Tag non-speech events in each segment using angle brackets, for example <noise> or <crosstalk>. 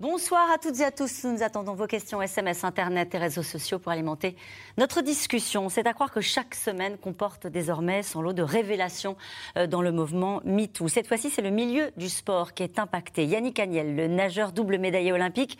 Bonsoir à toutes et à tous. Nous attendons vos questions SMS, Internet et réseaux sociaux pour alimenter notre discussion. C'est à croire que chaque semaine comporte désormais son lot de révélations euh, dans le mouvement MeToo. Cette fois-ci, c'est le milieu du sport qui est impacté. Yannick Agnel, le nageur double médaillé olympique,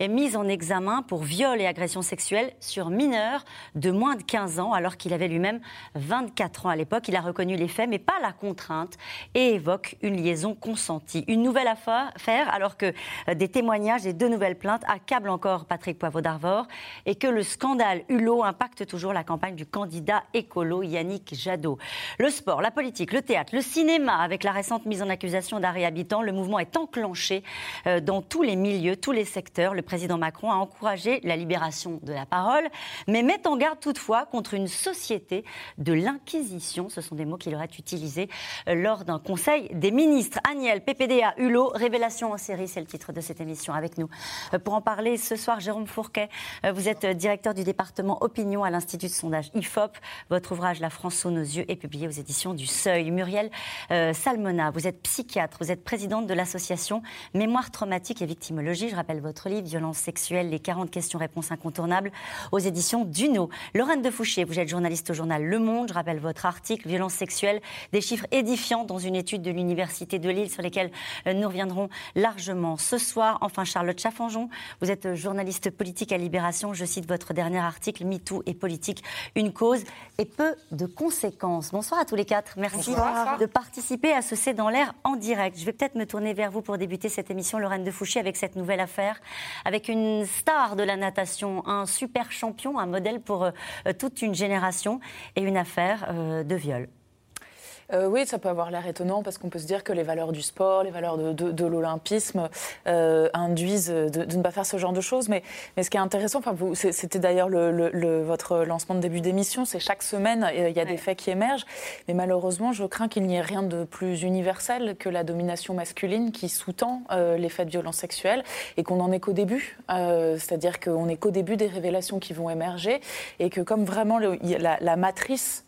est mis en examen pour viol et agression sexuelle sur mineurs de moins de 15 ans, alors qu'il avait lui-même 24 ans à l'époque. Il a reconnu les faits, mais pas la contrainte, et évoque une liaison consentie. Une nouvelle affaire, alors que euh, des témoignages et deux nouvelles plaintes accablent encore Patrick Poivre d'Arvor et que le scandale Hulot impacte toujours la campagne du candidat écolo Yannick Jadot. Le sport, la politique, le théâtre, le cinéma, avec la récente mise en accusation d'Harry Habitant, le mouvement est enclenché euh, dans tous les milieux, tous les secteurs. Le président Macron a encouragé la libération de la parole, mais met en garde toutefois contre une société de l'inquisition. Ce sont des mots qu'il aurait utilisés euh, lors d'un conseil des ministres. Agnel, PPDA, Hulot, révélation en série, c'est le titre de cette émission avec nous. Euh, pour en parler ce soir, Jérôme Fourquet, euh, vous êtes directeur du département opinion à l'Institut de sondage IFOP. Votre ouvrage La France sous nos yeux est publié aux éditions du Seuil. Muriel euh, Salmona, vous êtes psychiatre, vous êtes présidente de l'association Mémoire traumatique et victimologie. Je rappelle votre livre Violence sexuelle, les 40 questions-réponses incontournables aux éditions Duno. Lorraine de Fouché, vous êtes journaliste au journal Le Monde. Je rappelle votre article Violence sexuelle, des chiffres édifiants dans une étude de l'Université de Lille sur lesquels nous reviendrons largement ce soir. Enfin, Charlotte Chaffanjon, vous êtes journaliste politique à Libération. Je cite votre dernier article, MeToo et politique, une cause et peu de conséquences. Bonsoir à tous les quatre. Merci de participer à ce C'est dans l'air en direct. Je vais peut-être me tourner vers vous pour débuter cette émission, Lorraine de Fouché, avec cette nouvelle affaire, avec une star de la natation, un super champion, un modèle pour euh, toute une génération et une affaire euh, de viol. Euh, oui, ça peut avoir l'air étonnant parce qu'on peut se dire que les valeurs du sport, les valeurs de, l'olympisme euh, induisent de, ne pas faire ce genre de choses. Mais, ce qui est intéressant, enfin, c'était d'ailleurs votre lancement de début d'émission, c'est chaque semaine, euh, il y a des faits qui émergent. Mais malheureusement, je crains qu'il n'y ait rien de plus universel que la domination masculine qui sous-tend les faits de violence sexuelle et qu'on n'en est qu'au début. C'est-à-dire qu'on n'est qu'au début des révélations qui vont émerger et que comme vraiment la matrice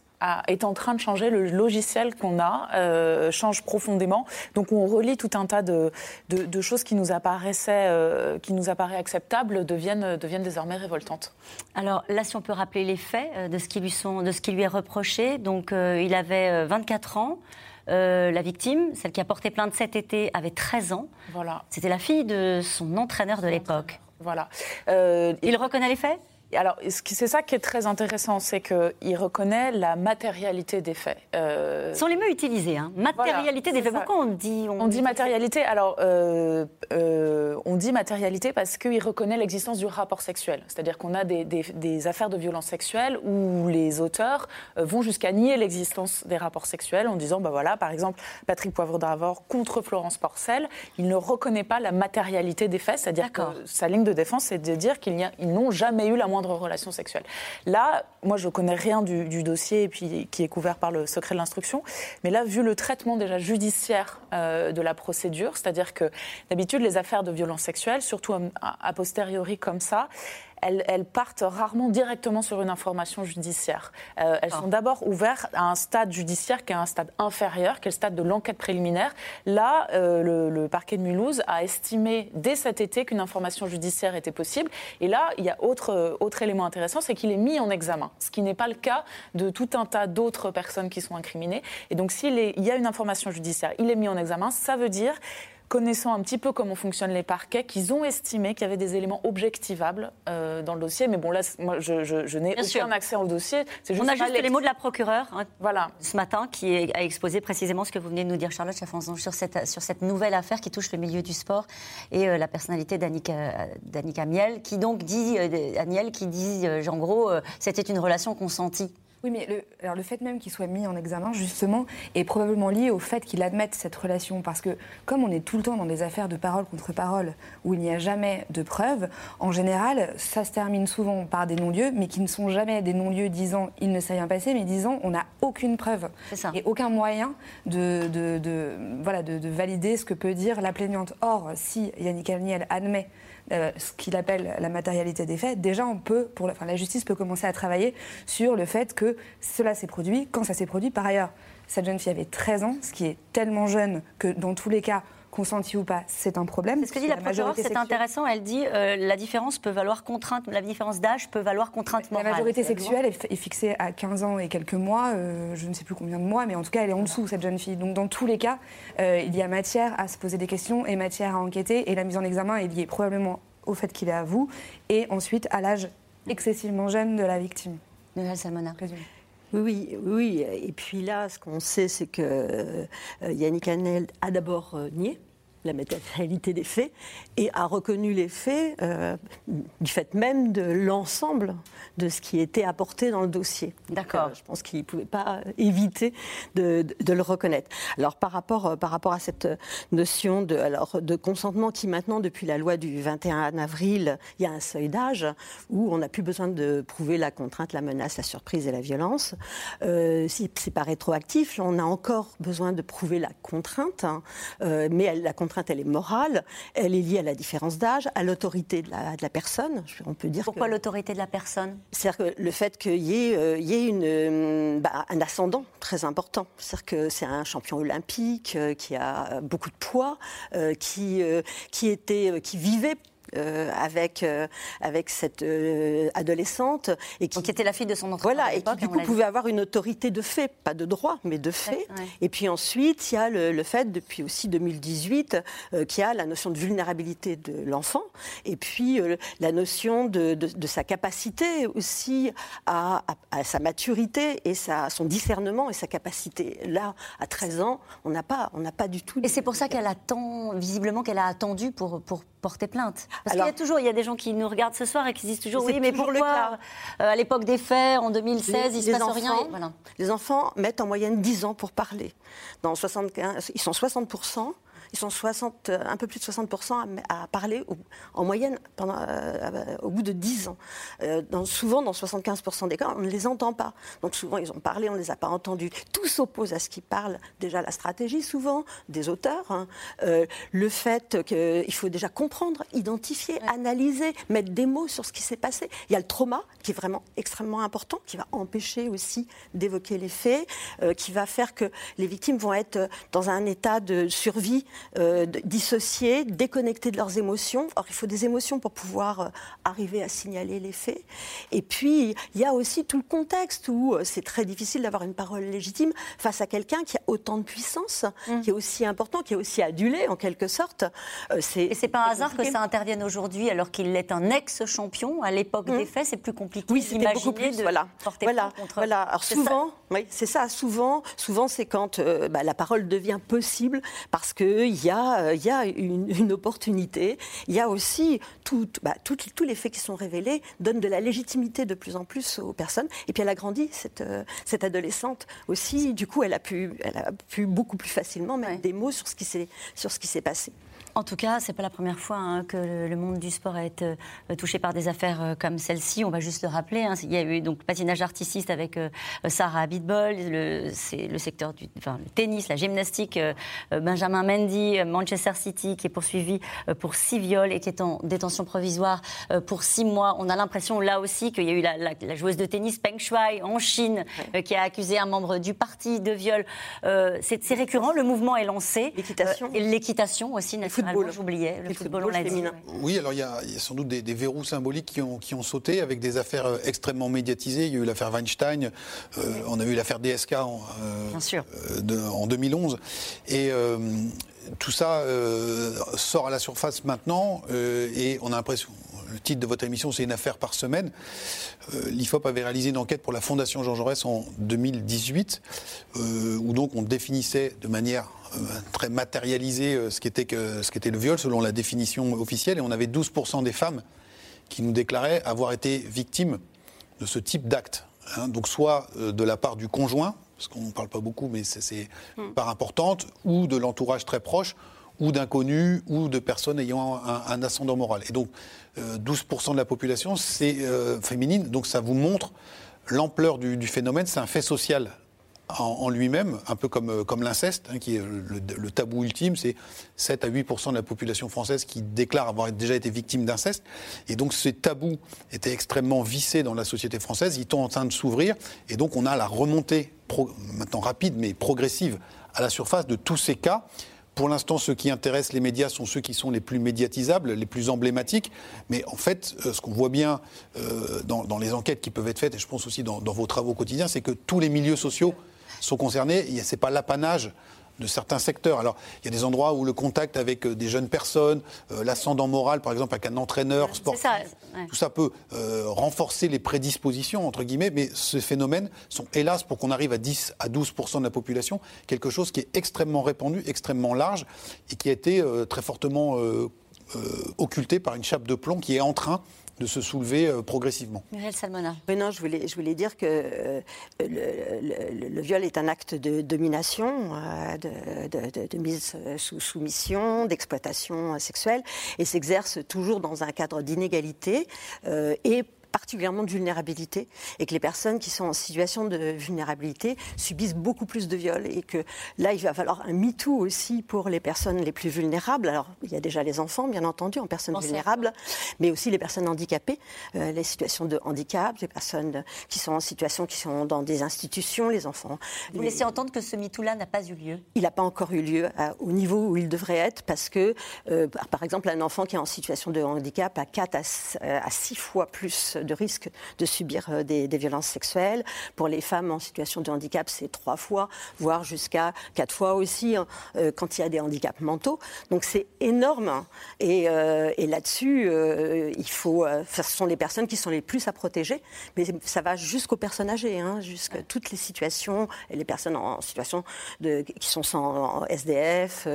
est en train de changer. Le logiciel qu'on a euh, change profondément. Donc on relie tout un tas de, de, choses qui nous apparaissaient, euh, qui nous apparaient acceptables, deviennent, deviennent désormais révoltantes. Alors là, si on peut rappeler les faits euh, de ce qui lui, sont, de ce qui lui est reproché. Donc il avait 24 ans. la victime, celle qui a porté plainte cet été, avait 13 ans. Voilà. C'était la fille de son entraîneur de l'époque. Voilà. il reconnaît les faits? Alors, c'est ça qui est très intéressant, c'est qu'il reconnaît la matérialité des faits. Euh... Sont les mots utilisés, hein Matérialité des faits. Pourquoi on dit On, dit, matérialité. Alors, euh, euh, on dit matérialité parce qu'il reconnaît l'existence du rapport sexuel. C'est-à-dire qu'on a des, affaires de violence sexuelle où les auteurs euh, vont jusqu'à nier l'existence des rapports sexuels en disant, bah voilà, par exemple, Patrick Poivre d'Arvor contre Florence Porcel, il ne reconnaît pas la matérialité des faits, c'est-à-dire que sa ligne de défense, c'est de dire qu'ils n'ont jamais eu la Là, moi, je connais rien du, dossier et puis qui est couvert par le secret de l'instruction, mais là, vu le traitement déjà judiciaire euh, de la procédure, c'est-à-dire que d'habitude, les affaires de violence sexuelle, surtout a posteriori comme ça, elles, partent rarement directement sur une information judiciaire. Euh, elles ah. sont d'abord ouvertes à un stade judiciaire qui est un stade inférieur, qui est le stade de l'enquête préliminaire. Là, euh, le, parquet de Mulhouse a estimé dès cet été qu'une information judiciaire était possible. Et là, il y a autre, autre élément intéressant, c'est qu'il est mis en examen, ce qui n'est pas le cas de tout un tas d'autres personnes qui sont incriminées. Et donc, s'il y a une information judiciaire, il est mis en examen, ça veut dire connaissant un petit peu comment fonctionnent les parquets, qu'ils ont estimé qu'il y avait des éléments objectivables euh, dans le dossier. Mais bon, là, moi, je, je, n'ai aucun accès au dossier. Juste On a juste les mots de la procureure hein, voilà. ce matin qui a exposé précisément ce que vous venez de nous dire, Charlotte Chaffanzon, sur cette, sur cette nouvelle affaire qui touche le milieu du sport et euh, la personnalité d'Annika Amiel, qui donc dit, euh, qui dit, en gros, c'était une relation consentie. Oui, mais le, alors le fait même qu'il soit mis en examen, justement, est probablement lié au fait qu'il admette cette relation. Parce que, comme on est tout le temps dans des affaires de parole contre parole, où il n'y a jamais de preuves, en général, ça se termine souvent par des non-lieux, mais qui ne sont jamais des non-lieux disant il ne s'est rien passé, mais disant on n'a aucune preuve. Ça. Et aucun moyen de, de, voilà, de, valider ce que peut dire la plaignante. Or, si Yannick Alniel admet ce qu'il appelle la matérialité des faits, déjà on peut, pour la, enfin, la justice peut commencer à travailler sur le fait que cela s'est produit quand ça s'est produit par ailleurs. Cette jeune fille avait 13 ans, ce qui est tellement jeune que dans tous les cas, consenti ou pas, c'est un problème. C'est ce que dit la, procureure, c'est intéressant. Elle dit euh, la différence peut valoir contrainte, la différence d'âge peut valoir contrainte morale. La majorité sexuelle est, fixée à 15 ans et quelques mois, euh, je ne sais plus combien de mois, mais en tout cas, elle est en dessous, cette jeune fille. Donc, dans tous les cas, euh, il y a matière à se poser des questions et matière à enquêter. Et la mise en examen est liée probablement au fait qu'il est à vous et ensuite à l'âge excessivement jeune de la victime. Noël Salmona. Oui, oui, Et puis là, ce qu'on sait, c'est que euh, Yannick Hanel a d'abord euh, nié la matérialité des faits et a reconnu les faits euh, du fait même de l'ensemble de ce qui était apporté dans le dossier. D'accord. je pense qu'il ne pouvait pas éviter de, le reconnaître. Alors par rapport, par rapport à cette notion de, alors, de consentement qui maintenant, depuis la loi du 21 avril, il y a un seuil d'âge où on n'a plus besoin de prouver la contrainte, la menace, la surprise et la violence. Euh, c'est pas rétroactif, on a encore besoin de prouver la contrainte, hein. euh, mais la contrainte elle est morale, elle est liée à la différence d'âge, à l'autorité de la, personne. On peut dire. Pourquoi l'autorité de la personne? C'est-à-dire que le fait qu'il y ait, euh, une, euh, bah, un ascendant très important. C'est-à-dire que c'est un champion olympique euh, qui a beaucoup de poids, qui, qui, était, qui vivait euh, avec, euh, avec cette euh, adolescente. Et qui, était la fille de son entraîneur. Voilà, et qui du coup pouvait avoir une autorité de fait, pas de droit, mais de fait. Et puis ensuite, il y a le, fait, depuis aussi 2018, qu'il y a la notion de vulnérabilité de l'enfant, et puis la notion de, de, sa capacité aussi à, à, sa maturité et sa, son discernement et sa capacité. Là, à 13 ans, on n'a pas, on pas du tout. Et c'est pour ça qu'elle attend, visiblement, qu'elle a attendu pour, pour porter plainte. Parce qu'il y a toujours, il y a des gens qui nous regardent ce soir et qui disent toujours, oui, mais pourquoi le cas. Euh, à l'époque des faits, en 2016, il ne se passe rien Les enfants mettent en moyenne 10 ans pour parler. Dans 75, ils sont 60 ils sont 60, euh, un peu plus de 60% à, parler en moyenne pendant, euh, au bout de 10 ans. Euh, dans, souvent, dans 75% des cas, on ne les entend pas. Donc souvent, ils ont parlé, on ne les a pas entendus. Tout s'oppose à ce qu'ils parlent. Déjà, la stratégie, souvent, des auteurs. Hein. le fait qu'il faut déjà comprendre, identifier, analyser, mettre des mots sur ce qui s'est passé. Il y a le trauma, qui est vraiment extrêmement important, qui va empêcher aussi d'évoquer les faits, qui va faire que les victimes vont être dans un état de survie euh, dissociés, déconnectés de leurs émotions. Or, il faut des émotions pour pouvoir euh, arriver à signaler les faits. Et puis, il y a aussi tout le contexte où euh, c'est très difficile d'avoir une parole légitime face à quelqu'un qui a autant de puissance, mmh. qui est aussi important, qui est aussi adulé en quelque sorte. c'est, Et c'est pas un hasard que ça intervienne aujourd'hui alors qu'il est un ex-champion. À l'époque mmh. des faits, c'est plus compliqué. Oui, c'était beaucoup plus. De voilà. voilà. Contre... voilà. Alors souvent, oui, c'est ça. Souvent, souvent, c'est quand bah, la parole devient possible parce que il y a, euh, il y a une, opportunité. Il y a aussi tout, bah, tous les faits qui sont révélés donnent de la légitimité de plus en plus aux personnes. Et puis elle a grandi, cette, euh, cette adolescente aussi. Du coup, elle a pu, elle a pu beaucoup plus facilement mettre des mots sur ce qui s'est passé. En tout cas, c'est pas la première fois hein, que le monde du sport a été euh, touché par des affaires euh, comme celle-ci. On va juste le rappeler. Hein. il y a eu donc patinage artiste avec euh, Sarah Abitbol, c'est le secteur du enfin, le tennis, la gymnastique, Benjamin Mendy, Manchester City, qui est poursuivi pour six viols et qui est en détention provisoire pour six mois. On a l'impression là aussi qu'il y a eu la, joueuse de tennis Peng Shuai en Chine qui a accusé un membre du parti de viol. c'est récurrent. Le mouvement est lancé. L'équitation. et l'équitation aussi, J'oubliais, le, football, on l'a dit. Oui, alors il y, a, sans doute des, verrous symboliques qui ont, qui ont, sauté avec des affaires euh, extrêmement médiatisées. Il y a eu l'affaire Weinstein, euh, on a eu l'affaire DSK en, euh, en 2011. Et tout ça sort à la surface maintenant et on a l'impression, le titre de votre émission, c'est une affaire par semaine. L'IFOP avait réalisé une enquête pour la Fondation Jean Jaurès en 2018, où donc on définissait de manière euh, très matérialisé euh, ce qu'était ce le viol selon la définition officielle. Et on avait 12% des femmes qui nous déclaraient avoir été victimes de ce type d'acte. Hein. donc soit euh, de la part du conjoint, parce qu'on ne parle pas beaucoup, mais c'est hmm. part importante, ou de l'entourage très proche, ou d'inconnus, ou de personnes ayant un, ascendant moral. Et donc 12% de la population, c'est féminine, donc ça vous montre l'ampleur du, du phénomène, c'est un fait social en, lui-même, un peu comme, euh, comme l'inceste, hein, qui est le, tabou ultime, c'est 7 à 8% de la population française qui déclare avoir déjà été victime d'inceste. Et donc ces tabous étaient extrêmement vissés dans la société française, ils sont en train de s'ouvrir, et donc on a la remontée, maintenant rapide mais progressive, à la surface de tous ces cas. Pour l'instant, ceux qui intéressent les médias sont ceux qui sont les plus médiatisables, les plus emblématiques. Mais en fait, euh, ce qu'on voit bien euh, dans, les enquêtes qui peuvent être faites, et je pense aussi dans, dans vos travaux quotidiens, c'est que tous les milieux sociaux sont concernés. Ce n'est pas l'apanage de certains secteurs. Alors, il y a des endroits où le contact avec euh, des jeunes personnes, euh, l'ascendant moral, par exemple, avec un entraîneur sportif, tout ça peut euh, renforcer les prédispositions, entre guillemets, mais ces phénomènes sont, hélas, pour qu'on arrive à 10 à 12% de la population, quelque chose qui est extrêmement répandu, extrêmement large, et qui a été très fortement occulté par une chape de plomb qui est en train de se soulever euh, progressivement. Muriel Salmona. non, je voulais, je voulais dire que euh, le, viol est un acte de domination, euh, de, mise sous soumission, d'exploitation sexuelle, et s'exerce toujours dans un cadre d'inégalité et particulièrement de vulnérabilité et que les personnes qui sont en situation de vulnérabilité subissent beaucoup plus de viols et que là, il va falloir un MeToo aussi pour les personnes les plus vulnérables. Alors, il y a déjà les enfants, bien entendu, en personnes vulnérables, mais aussi les personnes handicapées, euh, les situations de handicap, les personnes qui sont en situation, qui sont dans des institutions, les enfants. Vous laissez entendre que ce MeToo-là n'a pas eu lieu? Il n'a pas encore eu lieu au niveau où il devrait être parce que, euh, par exemple, un enfant qui est en situation de handicap a 4 à 6 fois plus de risque de subir euh, des, violences sexuelles. Pour les femmes en situation de handicap, c'est trois fois, voire jusqu'à quatre fois aussi hein, euh, quand il y a des handicaps mentaux. Donc c'est énorme. Hein. Et, euh, et là-dessus, il faut. ce sont les personnes qui sont les plus à protéger, mais ça va jusqu'aux personnes âgées, hein, jusqu'à toutes les situations, et les personnes en situation de, qui sont sans SDF,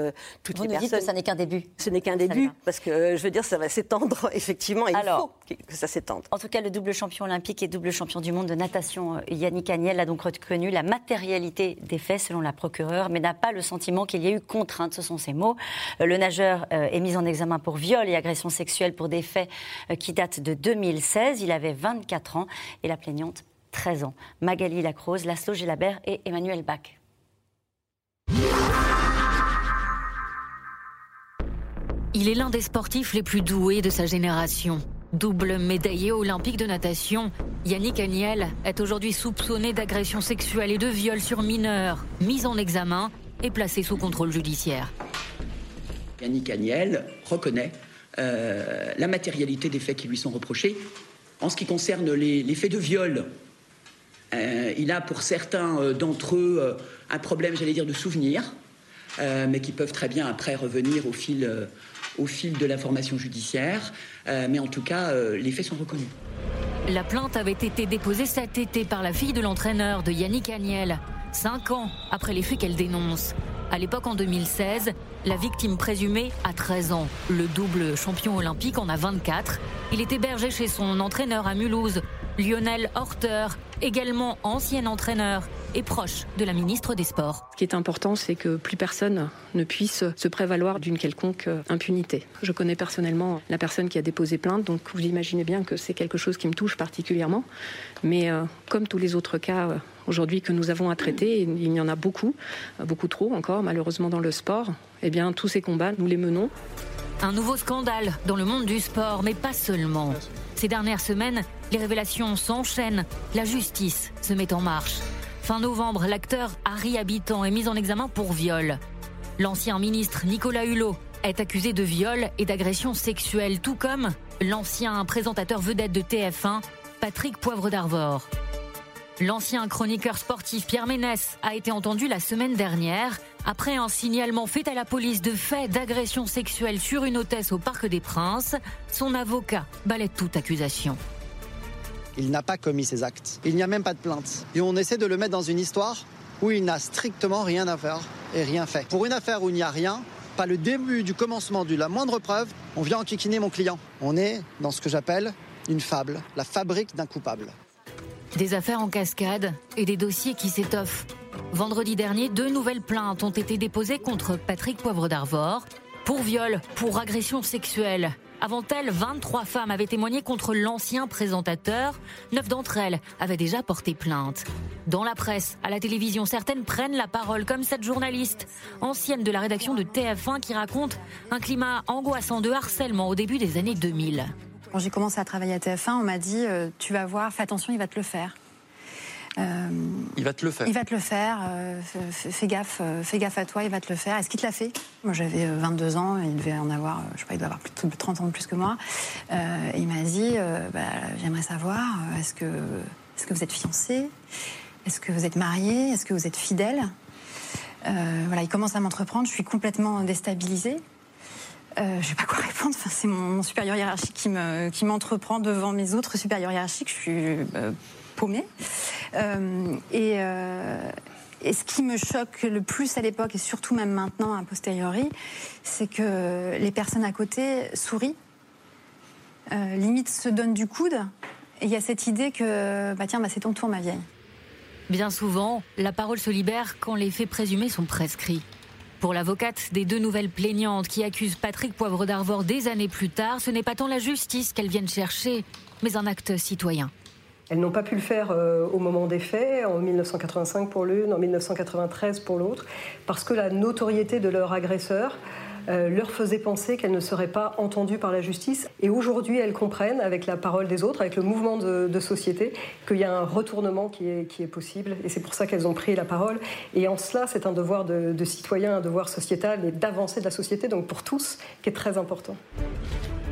toutes Vous les personnes. Dites que ça n'est qu'un début. Ce n'est qu'un début, parce que je veux dire, ça va s'étendre <laughs> effectivement. Et Alors, il faut que ça s'étende. En tout cas, le double champion olympique et double champion du monde de natation, euh, Yannick Agnel, a donc reconnu la matérialité des faits selon la procureure, mais n'a pas le sentiment qu'il y ait eu contrainte. Ce sont ses mots. Euh, le nageur euh, est mis en examen pour viol et agression sexuelle pour des faits qui datent de 2016. Il avait 24 ans et la plaignante 13 ans. Magali Lacrose, Laszlo Gélabert et Emmanuel Bach. Il est l'un des sportifs les plus doués de sa génération. Double médaillé olympique de natation, Yannick Agnel est aujourd'hui soupçonné d'agression sexuelle et de viol sur mineurs, mis en examen et placé sous contrôle judiciaire. Yannick Agnel reconnaît euh, la matérialité des faits qui lui sont reprochés. En ce qui concerne les, faits de viol, euh, il a pour certains euh, d'entre eux un problème, j'allais dire, de souvenir, mais qui peuvent très bien après revenir au fil fil de l'information judiciaire. Euh, mais en tout cas, euh, les faits sont reconnus. La plainte avait été déposée cet été par la fille de l'entraîneur de Yannick Agnel, cinq ans après les faits qu'elle dénonce. À l'époque, en 2016, la victime présumée a 13 ans. Le double champion olympique en a 24. Il est hébergé chez son entraîneur à Mulhouse, Lionel Horter, également ancien entraîneur et proche de la ministre des Sports. Ce qui est important, c'est que plus personne ne puisse se prévaloir d'une quelconque euh, impunité. Je connais personnellement la personne qui a déposé plainte, donc vous imaginez bien que c'est quelque chose qui me touche particulièrement. Mais euh, comme tous les autres cas euh, aujourd'hui que nous avons à traiter, il y en a beaucoup, beaucoup trop encore malheureusement dans le sport, eh bien tous ces combats, nous les menons. Un nouveau scandale dans le monde du sport, mais pas seulement. Ces dernières semaines, les révélations s'enchaînent, la justice se met en marche. Fin novembre, l'acteur Harry Habitant est mis en examen pour viol. L'ancien ministre Nicolas Hulot est accusé de viol et d'agression sexuelle, tout comme l'ancien présentateur vedette de TF1, Patrick Poivre d'Arvor. L'ancien chroniqueur sportif Pierre Ménès a été entendu la semaine dernière après un signalement fait à la police de faits d'agression sexuelle sur une hôtesse au Parc des Princes, son avocat balaie toute accusation. Il n'a pas commis ces actes. Il n'y a même pas de plainte. Et on essaie de le mettre dans une histoire où il n'a strictement rien à faire et rien fait. Pour une affaire où il n'y a rien, pas le début du commencement de la moindre preuve, on vient enquiquiner mon client. On est dans ce que j'appelle une fable, la fabrique d'un coupable. Des affaires en cascade et des dossiers qui s'étoffent. Vendredi dernier, deux nouvelles plaintes ont été déposées contre Patrick Poivre d'Arvor Pour viol, pour agression sexuelle. Avant elle, 23 femmes avaient témoigné contre l'ancien présentateur. Neuf d'entre elles avaient déjà porté plainte. Dans la presse, à la télévision, certaines prennent la parole, comme cette journaliste, ancienne de la rédaction de TF1, qui raconte un climat angoissant de harcèlement au début des années 2000. Quand j'ai commencé à travailler à TF1, on m'a dit euh, Tu vas voir, fais attention, il va te le faire. Euh, il va te le faire. Il va te le faire. Euh, fais, gaffe, euh, fais gaffe à toi, il va te le faire. Est-ce qu'il te l'a fait? Moi, j'avais 22 ans, il devait en avoir, je sais pas, il doit avoir plus de 30 ans de plus que moi. il m'a dit bah, J'aimerais savoir, est-ce que, vous êtes fiancé? Est-ce que vous êtes marié? Est-ce que vous êtes fidèle? Voilà, il commence à m'entreprendre, je suis complètement déstabilisée. je ne sais pas quoi répondre. Enfin, c'est mon, supérieur hiérarchique qui m'entreprend qui devant mes autres supérieurs hiérarchiques. Je suis. Euh, euh, et, ce qui me choque le plus à l'époque, et surtout même maintenant, a posteriori, c'est que les personnes à côté sourient, euh, limite se donnent du coude, et il y a cette idée que, bah tiens, bah c'est ton tour, ma vieille. Bien souvent, la parole se libère quand les faits présumés sont prescrits. Pour l'avocate des deux nouvelles plaignantes qui accusent Patrick Poivre d'Arvor des années plus tard, ce n'est pas tant la justice qu'elles viennent chercher, mais un acte citoyen. Elles n'ont pas pu le faire euh, au moment des faits, en 1985 pour l'une, en 1993 pour l'autre, parce que la notoriété de leur agresseur euh, leur faisait penser qu'elles ne seraient pas entendues par la justice. Et aujourd'hui, elles comprennent, avec la parole des autres, avec le mouvement de, société, qu'il y a un retournement qui est, possible. Et c'est pour ça qu'elles ont pris la parole. Et en cela, c'est un devoir de, de citoyen, un devoir sociétal et d'avancer de la société, donc pour tous, qui est très important.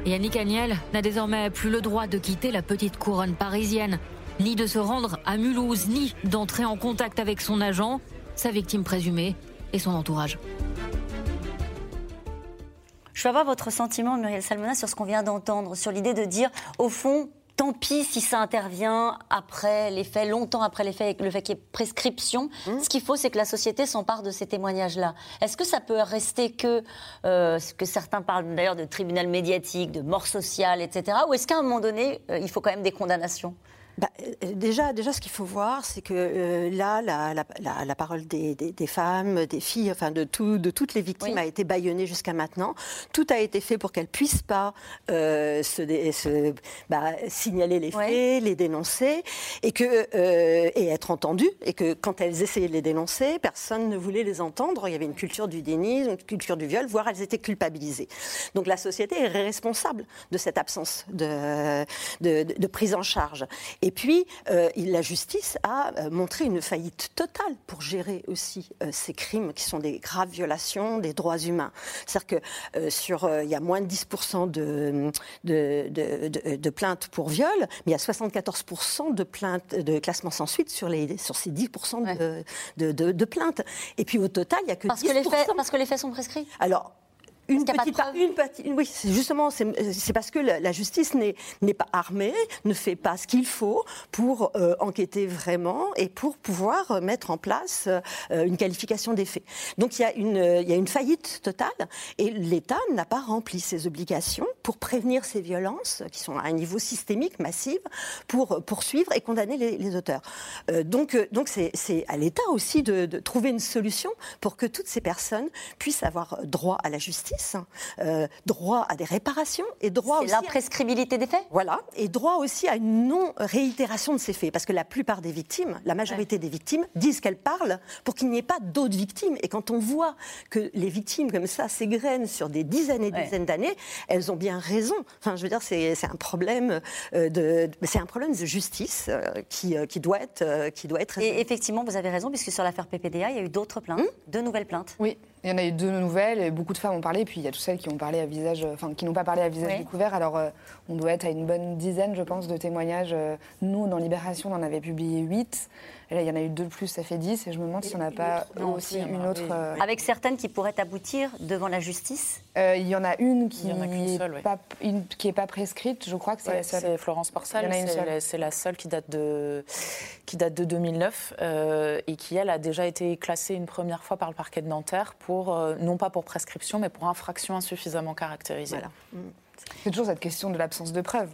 Yannick Agnel n'a désormais plus le droit de quitter la petite couronne parisienne, ni de se rendre à Mulhouse, ni d'entrer en contact avec son agent, sa victime présumée et son entourage. Je veux avoir votre sentiment, Muriel Salmona, sur ce qu'on vient d'entendre, sur l'idée de dire, au fond, tant pis si ça intervient après les faits, longtemps après les faits, le fait qu'il y ait prescription. Mmh. Ce qu'il faut, c'est que la société s'empare de ces témoignages-là. Est-ce que ça peut rester que, euh, que certains parlent d'ailleurs de tribunal médiatique, de mort sociale, etc. Ou est-ce qu'à un moment donné, euh, il faut quand même des condamnations? Bah, euh, déjà, déjà, ce qu'il faut voir, c'est que euh, là, la, la, la, parole des, des, des, femmes, des filles, enfin de, tout, de toutes les victimes a été bâillonnée jusqu'à maintenant. Tout a été fait pour qu'elles puissent pas euh, se, se bah, signaler les faits, les dénoncer, et que euh, et être entendues, et que quand elles essayaient de les dénoncer, personne ne voulait les entendre. Il y avait une culture du déni, une culture du viol, voire elles étaient culpabilisées. Donc la société est responsable de cette absence de, de, de prise en charge. Et puis, euh, la justice a euh, montré une faillite totale pour gérer aussi euh, ces crimes qui sont des graves violations des droits humains. C'est-à-dire que sur, il y a moins de 10% de, de, plaintes pour viol, mais il y a 74% de plaintes de classement sans suite sur, les, sur ces 10% de, plaintes. Et puis au total, il y a que parce Que les faits, parce que les faits sont prescrits? Alors, une petite, une oui, justement, c'est parce que la, justice n'est pas armée, ne fait pas ce qu'il faut pour euh, enquêter vraiment et pour pouvoir euh, mettre en place euh, une qualification des faits. Donc il y, a une, il y a une faillite totale et l'État n'a pas rempli ses obligations pour prévenir ces violences qui sont à un niveau systémique, massif, pour poursuivre et condamner les, auteurs. donc donc c'est à l'État aussi de, de trouver une solution pour que toutes ces personnes puissent avoir droit à la justice euh, droit à des réparations et droit aussi. L'imprescribilité des faits? Voilà, et droit aussi à une non-réitération de ces faits. Parce que la plupart des victimes, la majorité des victimes, disent qu'elles parlent pour qu'il n'y ait pas d'autres victimes. Et quand on voit que les victimes comme ça s'égrènent sur des dizaines et dizaines d'années, elles ont bien raison. Enfin, je veux dire, c'est un problème euh, de, c'est un problème de justice euh, qui, qui doit être, qui doit être. Et effectivement, vous avez raison, puisque sur l'affaire PPDA, il y a eu d'autres plaintes, hum deux nouvelles plaintes. Oui, il y en a eu deux nouvelles, et beaucoup de femmes ont parlé, puis il y a toutes celles qui ont parlé à visage, enfin qui n'ont pas parlé à visage découvert. Alors euh, on doit être à une bonne dizaine, je pense, de témoignages. Euh, nous, dans Libération, on en avait publié huit. Et là, il y en a eu deux de plus, ça fait dix. Et je me demande s'il n'y en a pas aussi une autre. Euh, Avec certaines qui pourraient aboutir devant la justice? Il y en a une qui n'est pas, qui est pas prescrite, je crois que c'est la seule. C'est Florence Porcel, c'est la seule qui date de, qui date de 2009 et qui, elle, a déjà été classée une première fois par le parquet de Nanterre pour, non pas pour prescription, mais pour infraction insuffisamment caractérisée. C'est toujours cette question de l'absence de preuves.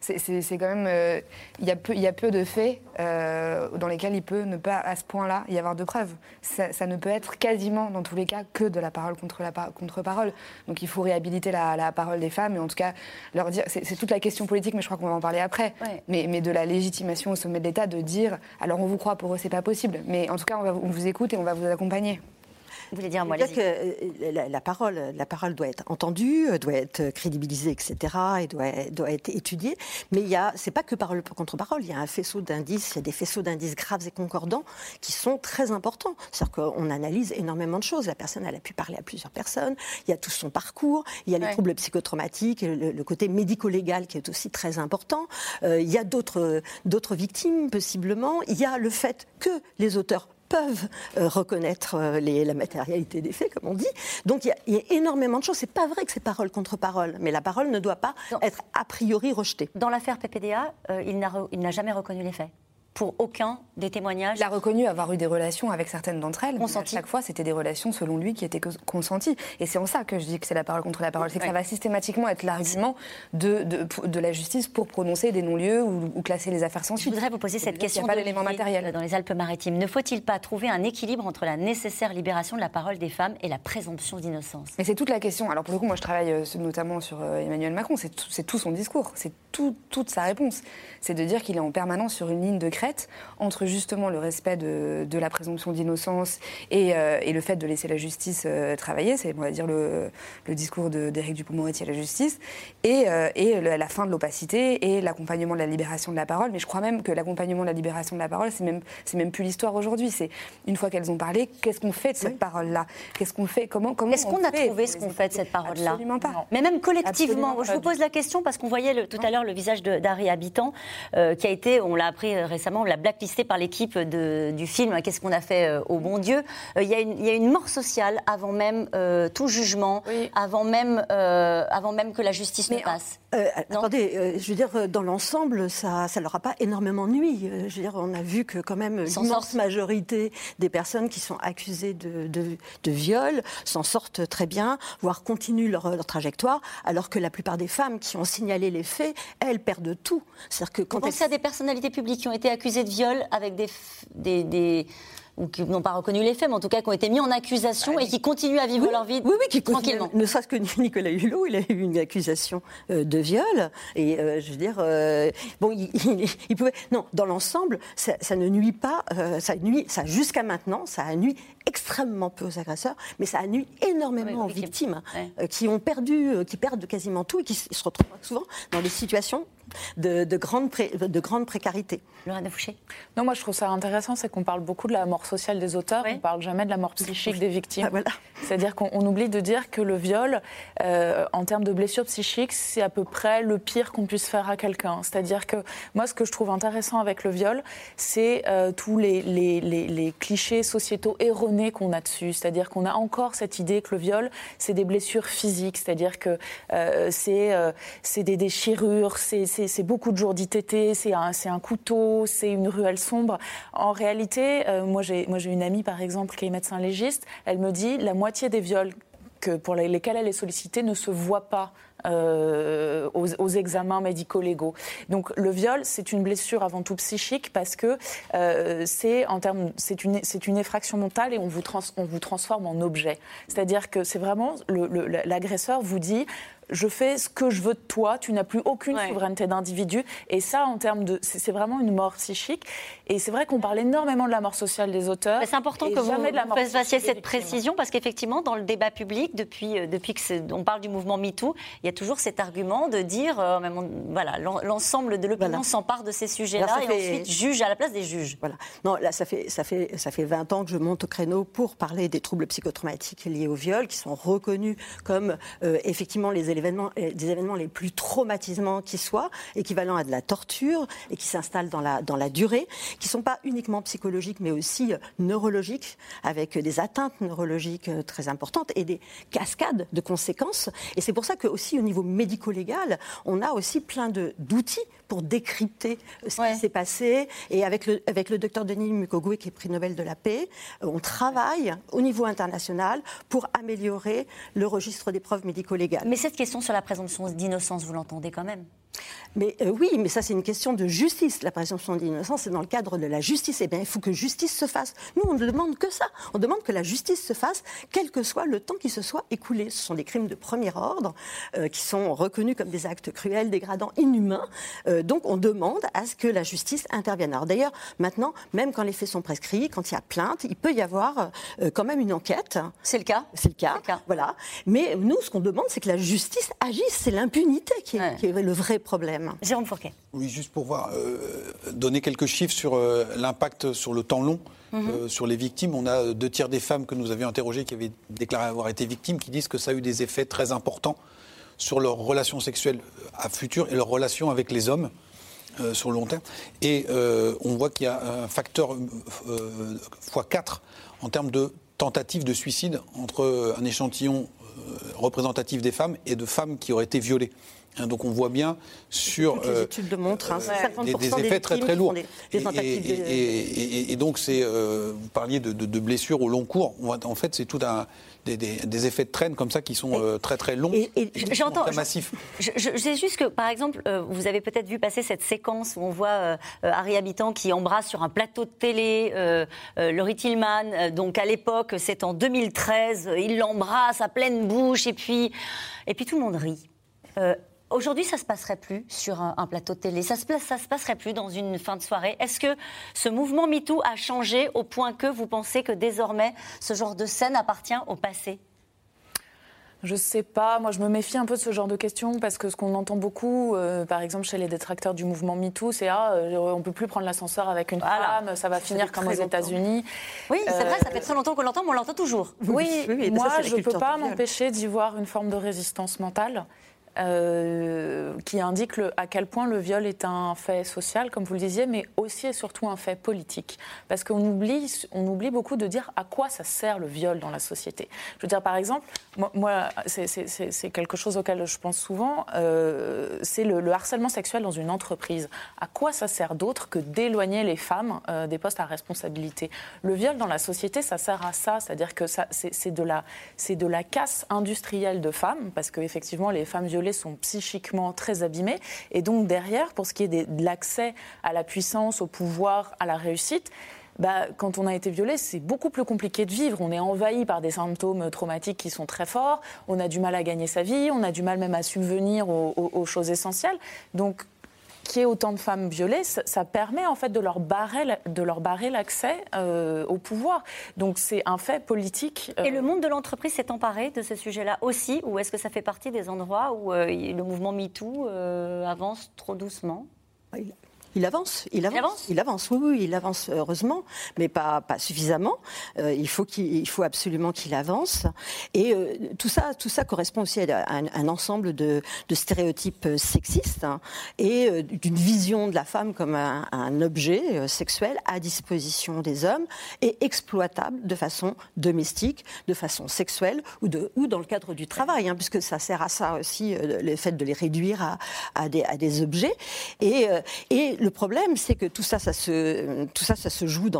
c'est quand même. Euh, il y, a peu, y a peu de faits euh, dans lesquels il peut ne pas, à ce point-là, y avoir de preuves. Ça, ne peut être quasiment, dans tous les cas, que de la parole contre la contre parole. Donc il faut réhabiliter la, parole des femmes et en tout cas leur dire. C'est toute la question politique, mais je crois qu'on va en parler après. Mais, mais, de la légitimation au sommet de l'État de dire alors on vous croit, pour eux, c'est pas possible. Mais en tout cas, on, va, on vous écoute et on va vous accompagner. Vous voulez dire, moi, que euh, la, parole, la parole doit être entendue, euh, doit être crédibilisée, etc., et doit, doit être étudiée. Mais il y a, c'est pas que parole contre parole. Il y a un faisceau d'indices, il y a des faisceaux d'indices graves et concordants qui sont très importants. C'est-à-dire qu'on analyse énormément de choses. La personne, elle a pu parler à plusieurs personnes. Il y a tout son parcours. Il y a les troubles psychotraumatiques, le, côté médico-légal qui est aussi très important. Euh, il y a d'autres, d'autres victimes possiblement. Il y a le fait que les auteurs peuvent euh, reconnaître euh, la matérialité des faits, comme on dit. Donc il y, a énormément de choses. C'est pas vrai que c'est parole contre parole, mais la parole ne doit pas être a priori rejetée. Dans l'affaire PPDA, euh, il n'a jamais reconnu les faits pour aucun des témoignages. Il a reconnu avoir eu des relations avec certaines d'entre elles. Consenties. chaque fois, c'était des relations, selon lui, qui étaient consenties. Et c'est en ça que je dis que c'est la parole contre la parole. C'est que ça va systématiquement être l'argument de, de, la justice pour prononcer des non-lieux ou, classer les affaires sensibles. Je voudrais vous poser cette question. Il n'y a pas d'élément matériel. Dans les Alpes-Maritimes, ne faut-il pas trouver un équilibre entre la nécessaire libération de la parole des femmes et la présomption d'innocence? Mais c'est toute la question. Alors pour le coup, moi je travaille euh, notamment sur euh, Emmanuel Macron. C'est tout, tout, son discours. C'est tout, toute sa réponse. C'est de dire qu'il est en permanence sur une ligne de crête entre justement le respect de, la présomption d'innocence euh, et, le fait de laisser la justice euh, travailler, c'est on va dire le, discours d'Éric Dupond-Moretti à la justice, et, euh, la fin de l'opacité et l'accompagnement de la libération de la parole. Mais je crois même que l'accompagnement de la libération de la parole, c'est même, même plus l'histoire aujourd'hui. C'est une fois qu'elles ont parlé, qu'est-ce qu'on fait de cette parole-là? Qu'est-ce qu'on fait? Comment, comment Est-ce qu'on a trouvé ce qu'on fait de cette parole-là? Absolument pas. Mais même collectivement. je vous pose la question parce qu'on voyait tout à l'heure le visage d'Harry Habitant, qui a été, on l'a appris récemment, la blacklistée par l'équipe du film Qu'est-ce qu'on a fait euh, au bon Dieu? Euh, Il y, a une mort sociale avant même euh, tout jugement, avant, même, avant même que la justice ne passe. attendez, je veux dire, dans l'ensemble, ça ne leur a pas énormément nuit. je veux dire, on a vu que quand même l'immense majorité des personnes qui sont accusées de, de, viol s'en sortent très bien, voire continuent leur, leur, trajectoire, alors que la plupart des femmes qui ont signalé les faits, elles perdent tout. C'est-à-dire que quand Vous pensez à des personnalités publiques qui ont été accusées de viol avec des, des, des ou qui n'ont pas reconnu les faits, mais en tout cas qui ont été mis en accusation bah, et qui continuent à vivre leur vie oui, oui, qui tranquillement. Ne serait-ce que <laughs> Nicolas Hulot, il a eu une accusation euh, de viol. Et euh, je veux dire, euh, bon, il, pouvait. Non, dans l'ensemble, ça, ne nuit pas. ça nuit, ça jusqu'à maintenant, ça a nuit extrêmement peu aux agresseurs, mais ça a nuit énormément aux victimes, qui ont perdu, qui perdent quasiment tout et qui se retrouvent souvent dans des situations de, de, grande, de grande précarité. Lorraine Fouché Non, moi je trouve ça intéressant, c'est qu'on parle beaucoup de la mort sociale des auteurs, on ne parle jamais de la mort psychique des victimes. Ah, C'est-à-dire qu'on oublie de dire que le viol, euh, en termes de blessures psychiques, c'est à peu près le pire qu'on puisse faire à quelqu'un. C'est-à-dire que moi, ce que je trouve intéressant avec le viol, c'est euh, tous les, les, les, clichés sociétaux erronés qu'on a dessus. C'est-à-dire qu'on a encore cette idée que le viol, c'est des blessures physiques, c'est-à-dire que euh, c'est des déchirures, c'est c'est beaucoup de jours d'ITT, c'est un, un, couteau, c'est une ruelle sombre. En réalité, euh, moi j'ai une amie par exemple qui est médecin légiste, elle me dit la moitié des viols que, pour lesquels elle est sollicitée ne se voient pas euh, aux, examens médico-légaux. Donc le viol, c'est une blessure avant tout psychique parce que euh, c'est en termes, c'est une, c'est une effraction mentale et on vous, on vous transforme en objet. C'est-à-dire que c'est vraiment l'agresseur vous dit je fais ce que je veux de toi, tu n'as plus aucune souveraineté d'individu. Et ça, en termes de. C'est vraiment une mort psychique. Et c'est vrai qu'on parle énormément de la mort sociale des auteurs. C'est important que vous fassiez cette précision, parce qu'effectivement, dans le débat public, depuis, euh, depuis qu'on parle du mouvement MeToo, il y a toujours cet argument de dire euh, voilà, l'ensemble de l'opinion s'empare de ces sujets-là et ensuite juge à la place des juges. Voilà. Non, là, ça fait, ça, fait, ça fait 20 ans que je monte au créneau pour parler des troubles psychotraumatiques liés au viol, qui sont reconnus comme euh, effectivement les événements, euh, des événements les plus traumatisants qui soient, équivalents à de la torture et qui s'installent dans la, dans la durée, qui ne sont pas uniquement psychologiques mais aussi neurologiques, avec des atteintes neurologiques très importantes et des cascades de conséquences. Et c'est pour ça que aussi au niveau médico-légal, on a aussi plein d'outils pour décrypter ce qui s'est passé. Et avec le, avec le docteur Denis Mukwege, qui est prix Nobel de la paix, on travaille au niveau international pour améliorer le registre des preuves médico-légales. Mais cette question sur la présomption d'innocence, vous l'entendez quand même? Mais euh, oui, mais ça c'est une question de justice. La présomption d'innocence, c'est dans le cadre de la justice. Eh bien, il faut que justice se fasse. Nous, on ne demande que ça. On demande que la justice se fasse, quel que soit le temps qui se soit écoulé. Ce sont des crimes de premier ordre euh, qui sont reconnus comme des actes cruels, dégradants, inhumains. Euh, donc, on demande à ce que la justice intervienne. Alors d'ailleurs, maintenant, même quand les faits sont prescrits, quand il y a plainte, il peut y avoir quand même une enquête. C'est le cas. C'est le cas. Voilà. Mais nous, ce qu'on demande, c'est que la justice agisse. C'est l'impunité qui, est le vrai problème. Jérôme Fourquet. Oui, juste pour voir, euh, donner quelques chiffres sur euh, l'impact sur le temps long. Mhm. Euh, sur les victimes, on a deux tiers des femmes que nous avions interrogées qui avaient déclaré avoir été victimes qui disent que ça a eu des effets très importants sur leurs relations sexuelles à futur et leurs relations avec les hommes. sur le long terme. Et on voit qu'il y a un facteur x4 en termes de tentatives de suicide entre un échantillon représentatif des femmes et de femmes qui auraient été violées. Hein, donc on voit bien sur les euh, études le montrent, hein, des, effets très très lourds. et, donc c'est, euh, vous parliez de, blessures au long cours. En fait, c'est tout un des, effets de traîne comme ça qui sont euh, très très longs et, j'entends, très massifs. Je, sais juste que, par exemple, vous avez peut-être vu passer cette séquence où on voit Harry Habitant qui embrasse sur un plateau de télé Laurie Tillman. donc à l'époque, c'est en 2013, il l'embrasse à pleine bouche et puis, et puis tout le monde rit. Aujourd'hui, ça ne se passerait plus sur un, plateau de télé, ça ne se, se passerait plus dans une fin de soirée. Est-ce que ce mouvement MeToo a changé au point que vous pensez que désormais, ce genre de scène appartient au passé? Je sais pas. Moi, je me méfie un peu de ce genre de questions parce que ce qu'on entend beaucoup, euh, par exemple chez les détracteurs du mouvement MeToo, c'est ah, euh, on peut plus prendre l'ascenseur avec une femme, ça va finir comme aux États-Unis. Oui, c'est vrai, ça fait très longtemps qu'on l'entend, mais on l'entend toujours. Oui, <laughs> moi, je ne peux pas m'empêcher d'y voir une forme de résistance mentale. Euh, qui indique à quel point le viol est un fait social, comme vous le disiez, mais aussi et surtout un fait politique. Parce qu'on oublie, on oublie beaucoup de dire à quoi ça sert le viol dans la société. Je veux dire, par exemple, moi, c'est quelque chose auquel je pense souvent, euh, c'est le, harcèlement sexuel dans une entreprise. À quoi ça sert d'autre que d'éloigner les femmes euh, des postes à responsabilité? Le viol dans la société, ça sert à ça, c'est-à-dire que c'est de, de la casse industrielle de femmes, parce qu'effectivement, les femmes violées sont psychiquement très abîmés. Et donc derrière, pour ce qui est de l'accès à la puissance, au pouvoir, à la réussite, bah, quand on a été violé, c'est beaucoup plus compliqué de vivre. On est envahi par des symptômes traumatiques qui sont très forts. On a du mal à gagner sa vie. On a du mal même à subvenir aux, aux choses essentielles. Donc, qu'il y ait autant de femmes violées, ça, permet en fait de leur barrer, de leur barrer l'accès euh, au pouvoir. Donc c'est un fait politique. Euh. Et le monde de l'entreprise s'est emparé de ce sujet-là aussi, ou est-ce que ça fait partie des endroits où euh, le mouvement MeToo avance trop doucement? Il avance, il avance, il avance, oui, oui, il avance heureusement, mais pas, pas suffisamment. Euh, il, faut qu'il, faut absolument qu'il avance. Et euh, tout, ça, tout ça correspond aussi à un, ensemble de, stéréotypes euh, sexistes hein, et d'une vision de la femme comme un, objet sexuel à disposition des hommes et exploitable de façon domestique, de façon sexuelle ou, de, ou dans le cadre du travail, hein, puisque ça sert à ça aussi, le fait de les réduire à, à, des, à des, objets. Et, et le problème, c'est que tout ça, se, joue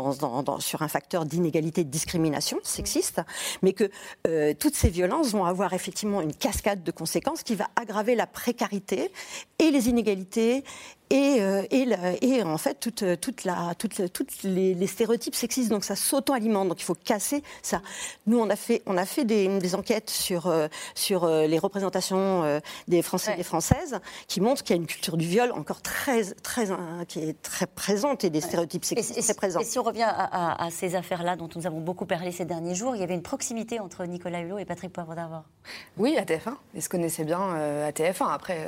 sur un facteur d'inégalité, de discrimination sexiste, mais que euh, toutes ces violences vont avoir effectivement une cascade de conséquences qui va aggraver la précarité et les inégalités et, euh, et, en fait toute, toute la, toute, toutes les, stéréotypes sexistes. Donc ça s'auto-alimente. Donc il faut casser ça. Nous, on a fait, on a fait des, enquêtes sur, euh, sur euh, les représentations des Français et des Françaises qui montrent qu'il y a une culture du viol encore très, très, qui est très présente et des stéréotypes sexistes très présents. Et si on revient à, ces affaires-là dont nous avons beaucoup parlé ces derniers jours, il y avait une proximité entre Nicolas Hulot et Patrick Poivre d'Arvor. Oui, à TF1. Ils se connaissaient bien à TF1. Après,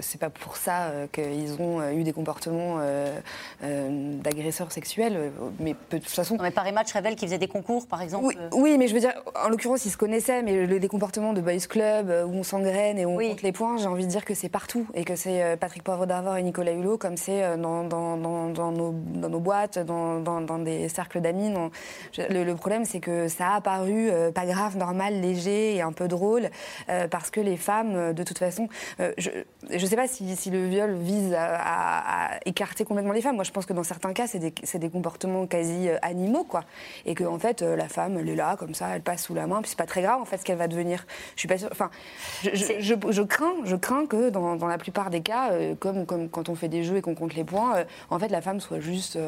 c'est pas pour ça qu'ils ont euh, eu des comportements euh, euh, d'agresseurs sexuels, mais de toute façon. mais Paris Match révèle qu'ils faisaient des concours, par exemple. Oui, mais je veux dire, en l'occurrence, ils se connaissaient, mais le, des comportements de boys club où on s'engraine et on compte les points, j'ai envie de dire que c'est partout et que c'est Patrick Poivre d'Arvor et Nicolas Hulot, comme c'est dans, dans, dans, dans, nos, dans nos boîtes, dans, dans des cercles d'amis. Le, le, problème, c'est que ça a apparu pas grave, normal, léger et un peu drôle, parce que les femmes, de toute façon, je ne sais pas si, si le viol vise à à, écarter complètement les femmes. Moi, je pense que dans certains cas, c'est des, des, comportements quasi animaux, quoi. Et que, en fait, la femme, elle est là, comme ça, elle passe sous la main, puis c'est pas très grave, en fait, ce qu'elle va devenir. Je suis pas sûre. Enfin, je, je, crains, je crains que dans, dans, la plupart des cas, comme, comme quand on fait des jeux et qu'on compte les points, en fait, la femme soit juste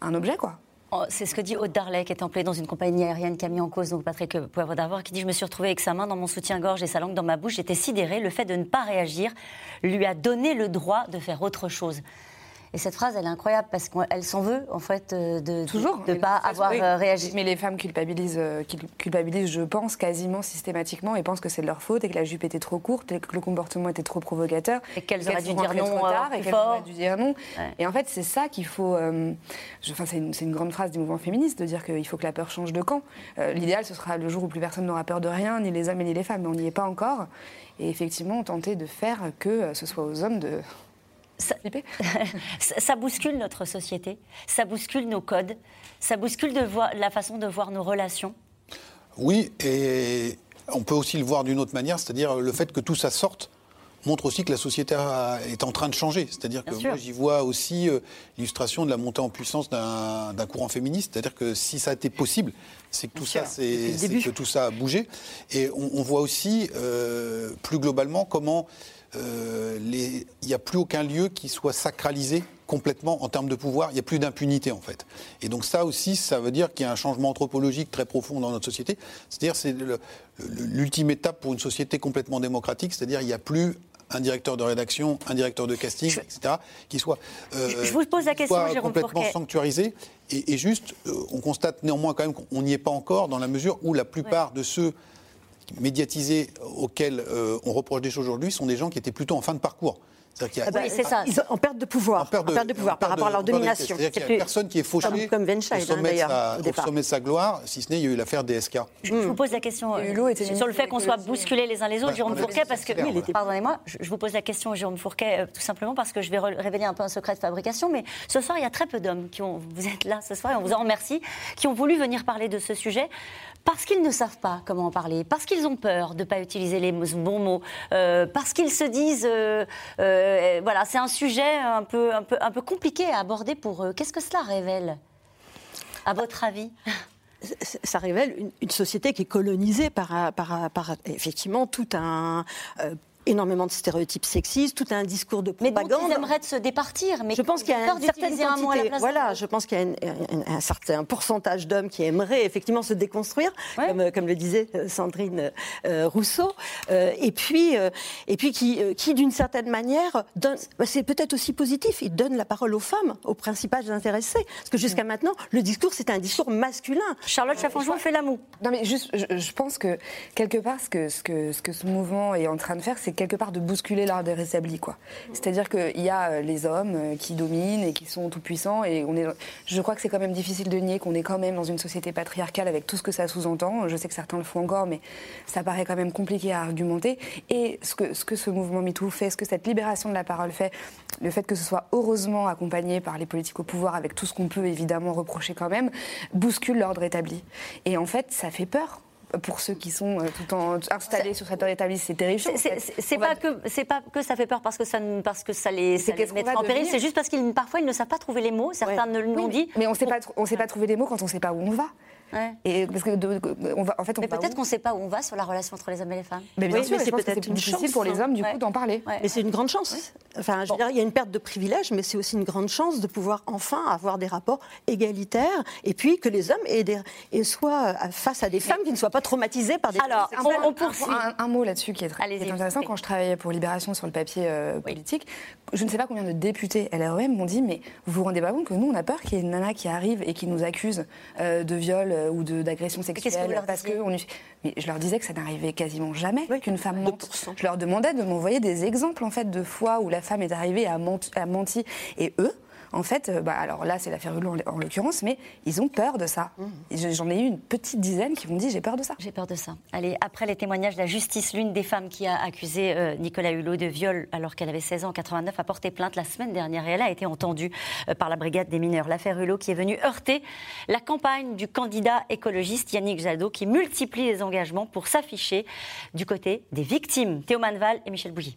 un objet, quoi. Oh, c'est ce que dit Aude Darley, qui est employée dans une compagnie aérienne qui a mis en cause donc Patrick Poivre d'Arvor, qui dit Je me suis retrouvée avec sa main dans mon soutien-gorge et sa langue dans ma bouche. J'étais sidérée. Le fait de ne pas réagir lui a donné le droit de faire autre chose. Et cette phrase, elle est incroyable parce qu'elle s'en veut, en fait, euh, de ne pas avoir euh, réagi. Mais les femmes culpabilisent, euh, culpabilisent, je pense, quasiment systématiquement et pensent que c'est de leur faute et que la jupe était trop courte et que le comportement était trop provocateur. Et qu'elles auraient dû dire non trop tard et qu'elles auraient dû dire non. Et en fait, c'est ça qu'il faut. enfin, c'est une, une, grande phrase du mouvement féministe de dire qu'il faut que la peur change de camp. L'idéal, ce sera le jour où plus personne n'aura peur de rien, ni les hommes ni les femmes, mais on n'y est pas encore. Et effectivement, tenter de faire que ce soit aux hommes de <laughs> ça, ça, bouscule notre société, ça bouscule nos codes, ça bouscule de la façon de voir nos relations. Oui, et on peut aussi le voir d'une autre manière, c'est-à-dire le fait que tout ça sorte montre aussi que la société est en train de changer. C'est-à-dire que moi, j'y vois aussi euh, l'illustration de la montée en puissance d'un courant féministe. C'est-à-dire que si ça a été possible, c'est que tout ça, c'est que tout ça a bougé. Et on, voit aussi, euh, plus globalement, comment euh, il n'y a plus aucun lieu qui soit sacralisé complètement en termes de pouvoir. Il n'y a plus d'impunité en fait. Et donc ça aussi, ça veut dire qu'il y a un changement anthropologique très profond dans notre société. C'est-à-dire c'est l'ultime étape pour une société complètement démocratique. C'est-à-dire il n'y a plus un directeur de rédaction, un directeur de casting, etc., qui soit, euh, je vous pose la question, complètement sanctuarisé. Et, juste, euh, on constate néanmoins quand même qu'on n'y est pas encore dans la mesure où la plupart de ceux médiatisés auxquels euh, on reproche des choses aujourd'hui sont des gens qui étaient plutôt en fin de parcours. C'est ah bah, ça. Ils en perte de pouvoir, en perte de, pouvoir par rapport à leur domination. C'est-à-dire qu'il n'y a personne qui est fauché comme, comme au, sommet hein, de sa, au, sommet de sa gloire, si ce n'est il y a eu l'affaire DSK. Je, vous pose la question euh, sur le fait qu'on soit bousculés les uns les autres, Jérôme Fourquet, parce que... Pardonnez-moi, je vous pose la question, Jérôme Fourquet, euh, tout simplement parce que je vais révéler un peu un secret de fabrication, mais ce soir, il y a très peu d'hommes qui ont... Vous êtes là ce soir et on vous en remercie, qui ont voulu venir parler de ce sujet parce qu'ils ne savent pas comment en parler, parce qu'ils ont peur de ne pas utiliser les bons mots, euh, parce qu'ils se disent, euh, euh, voilà, c'est un sujet un peu, un, peu, un peu compliqué à aborder pour eux. Qu'est-ce que cela révèle, à votre avis? Ça révèle une, société qui est colonisée par, par, par effectivement tout un énormément de stéréotypes sexistes, tout un discours de propagande. Mais ils aimeraient se départir. Mais je pense qu'il y a une certaine quantité. Voilà, je pense qu'il y a un certain pourcentage d'hommes qui aimeraient effectivement se déconstruire, comme, comme, le disait euh, Sandrine euh, Rousseau, euh, et puis et puis qui, qui d'une certaine manière donne, bah, c'est peut-être aussi positif, il donne la parole aux femmes, aux principales intéressées, parce que jusqu'à maintenant le discours c'était un discours masculin. Charlotte Chaffanjon fait l'amour. Non mais juste, je, je, pense que quelque part ce que ce que ce que ce mouvement est en train de faire, c'est quelque part de bousculer l'art des. Quoi. C'est-à-dire qu'il y a euh, les hommes euh, qui dominent et qui sont tout puissants. Et on est, je crois que c'est quand même difficile de nier qu'on est quand même dans une société patriarcale avec tout ce que ça sous-entend. Je sais que certains le font encore, mais ça paraît quand même compliqué à argumenter. Et ce que ce, que ce mouvement MeToo fait, ce que cette libération de la parole fait, le fait que ce soit heureusement accompagné par les politiques au pouvoir, avec tout ce qu'on peut évidemment reprocher quand même, bouscule l'ordre établi. Et en fait, ça fait peur pour ceux qui sont euh, tout en installés sur cette établissement, c'est terrifiant. C'est pas que c'est pas que ça fait peur parce que ça parce que ça les, ça les met en péril. C'est juste parce qu'ils parfois ils ne savent pas trouver les mots. Certains ne l'ont dit. Mais on sait pas on sait pas trouver les mots quand on ne sait pas où on va. Et parce que on va, en fait, on mais peut-être qu'on ne sait pas où on va sur la relation entre les hommes et les femmes. Mais bien sûr, c'est peut-être une difficile pour les hommes du coup d'en parler. Mais c'est une grande chance. Enfin, je veux dire, il y a une perte de privilèges, mais c'est aussi une grande chance de pouvoir enfin avoir des rapports égalitaires, et puis que les hommes aient des, et soient face à des femmes qui ne soient pas traumatisées par des. Alors, on, poursuit. Un, mot là-dessus qui est très intéressant. Quand je travaillais pour Libération sur le papier euh, politique, je ne sais pas combien de députés LREM m'ont dit, mais vous vous rendez pas compte que nous, on a peur qu'il y ait une nana qui arrive et qui nous accuse euh, de viol euh, ou d'agression sexuelle parce que on... mais je leur disais que ça n'arrivait quasiment jamais qu'une femme mente. Je leur demandais de m'envoyer des exemples en fait de fois où la femme est arrivée à, à menti et eux en fait, euh, bah, alors là, c'est l'affaire Hulot en, l'occurrence, mais ils ont peur de ça. Mmh. J'en ai eu une petite dizaine qui m'ont dit j'ai peur de ça. J'ai peur de ça. Allez, après les témoignages de la justice, l'une des femmes qui a accusé euh, Nicolas Hulot de viol alors qu'elle avait 16 ans en 89 a porté plainte la semaine dernière et elle a été entendue euh, par la brigade des mineurs. L'affaire Hulot qui est venue heurter la campagne du candidat écologiste Yannick Jadot qui multiplie les engagements pour s'afficher du côté des victimes. Théo Manval et Michel Bougie.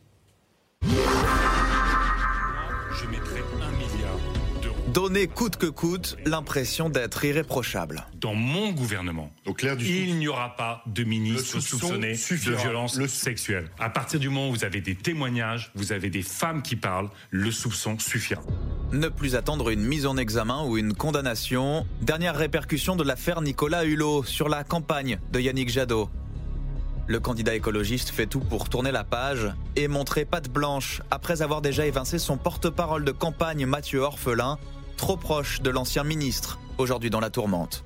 Donner coûte que coûte l'impression d'être irréprochable. Dans mon gouvernement, Au clair du il n'y aura pas de ministre soupçonné de violence sexuelle. À partir du moment où vous avez des témoignages, vous avez des femmes qui parlent, le soupçon suffira. Ne plus attendre une mise en examen ou une condamnation. Dernière répercussion de l'affaire Nicolas Hulot sur la campagne de Yannick Jadot. Le candidat écologiste fait tout pour tourner la page et montrer patte blanche après avoir déjà évincé son porte-parole de campagne Mathieu Orphelin trop proche de l'ancien ministre, aujourd'hui dans la tourmente.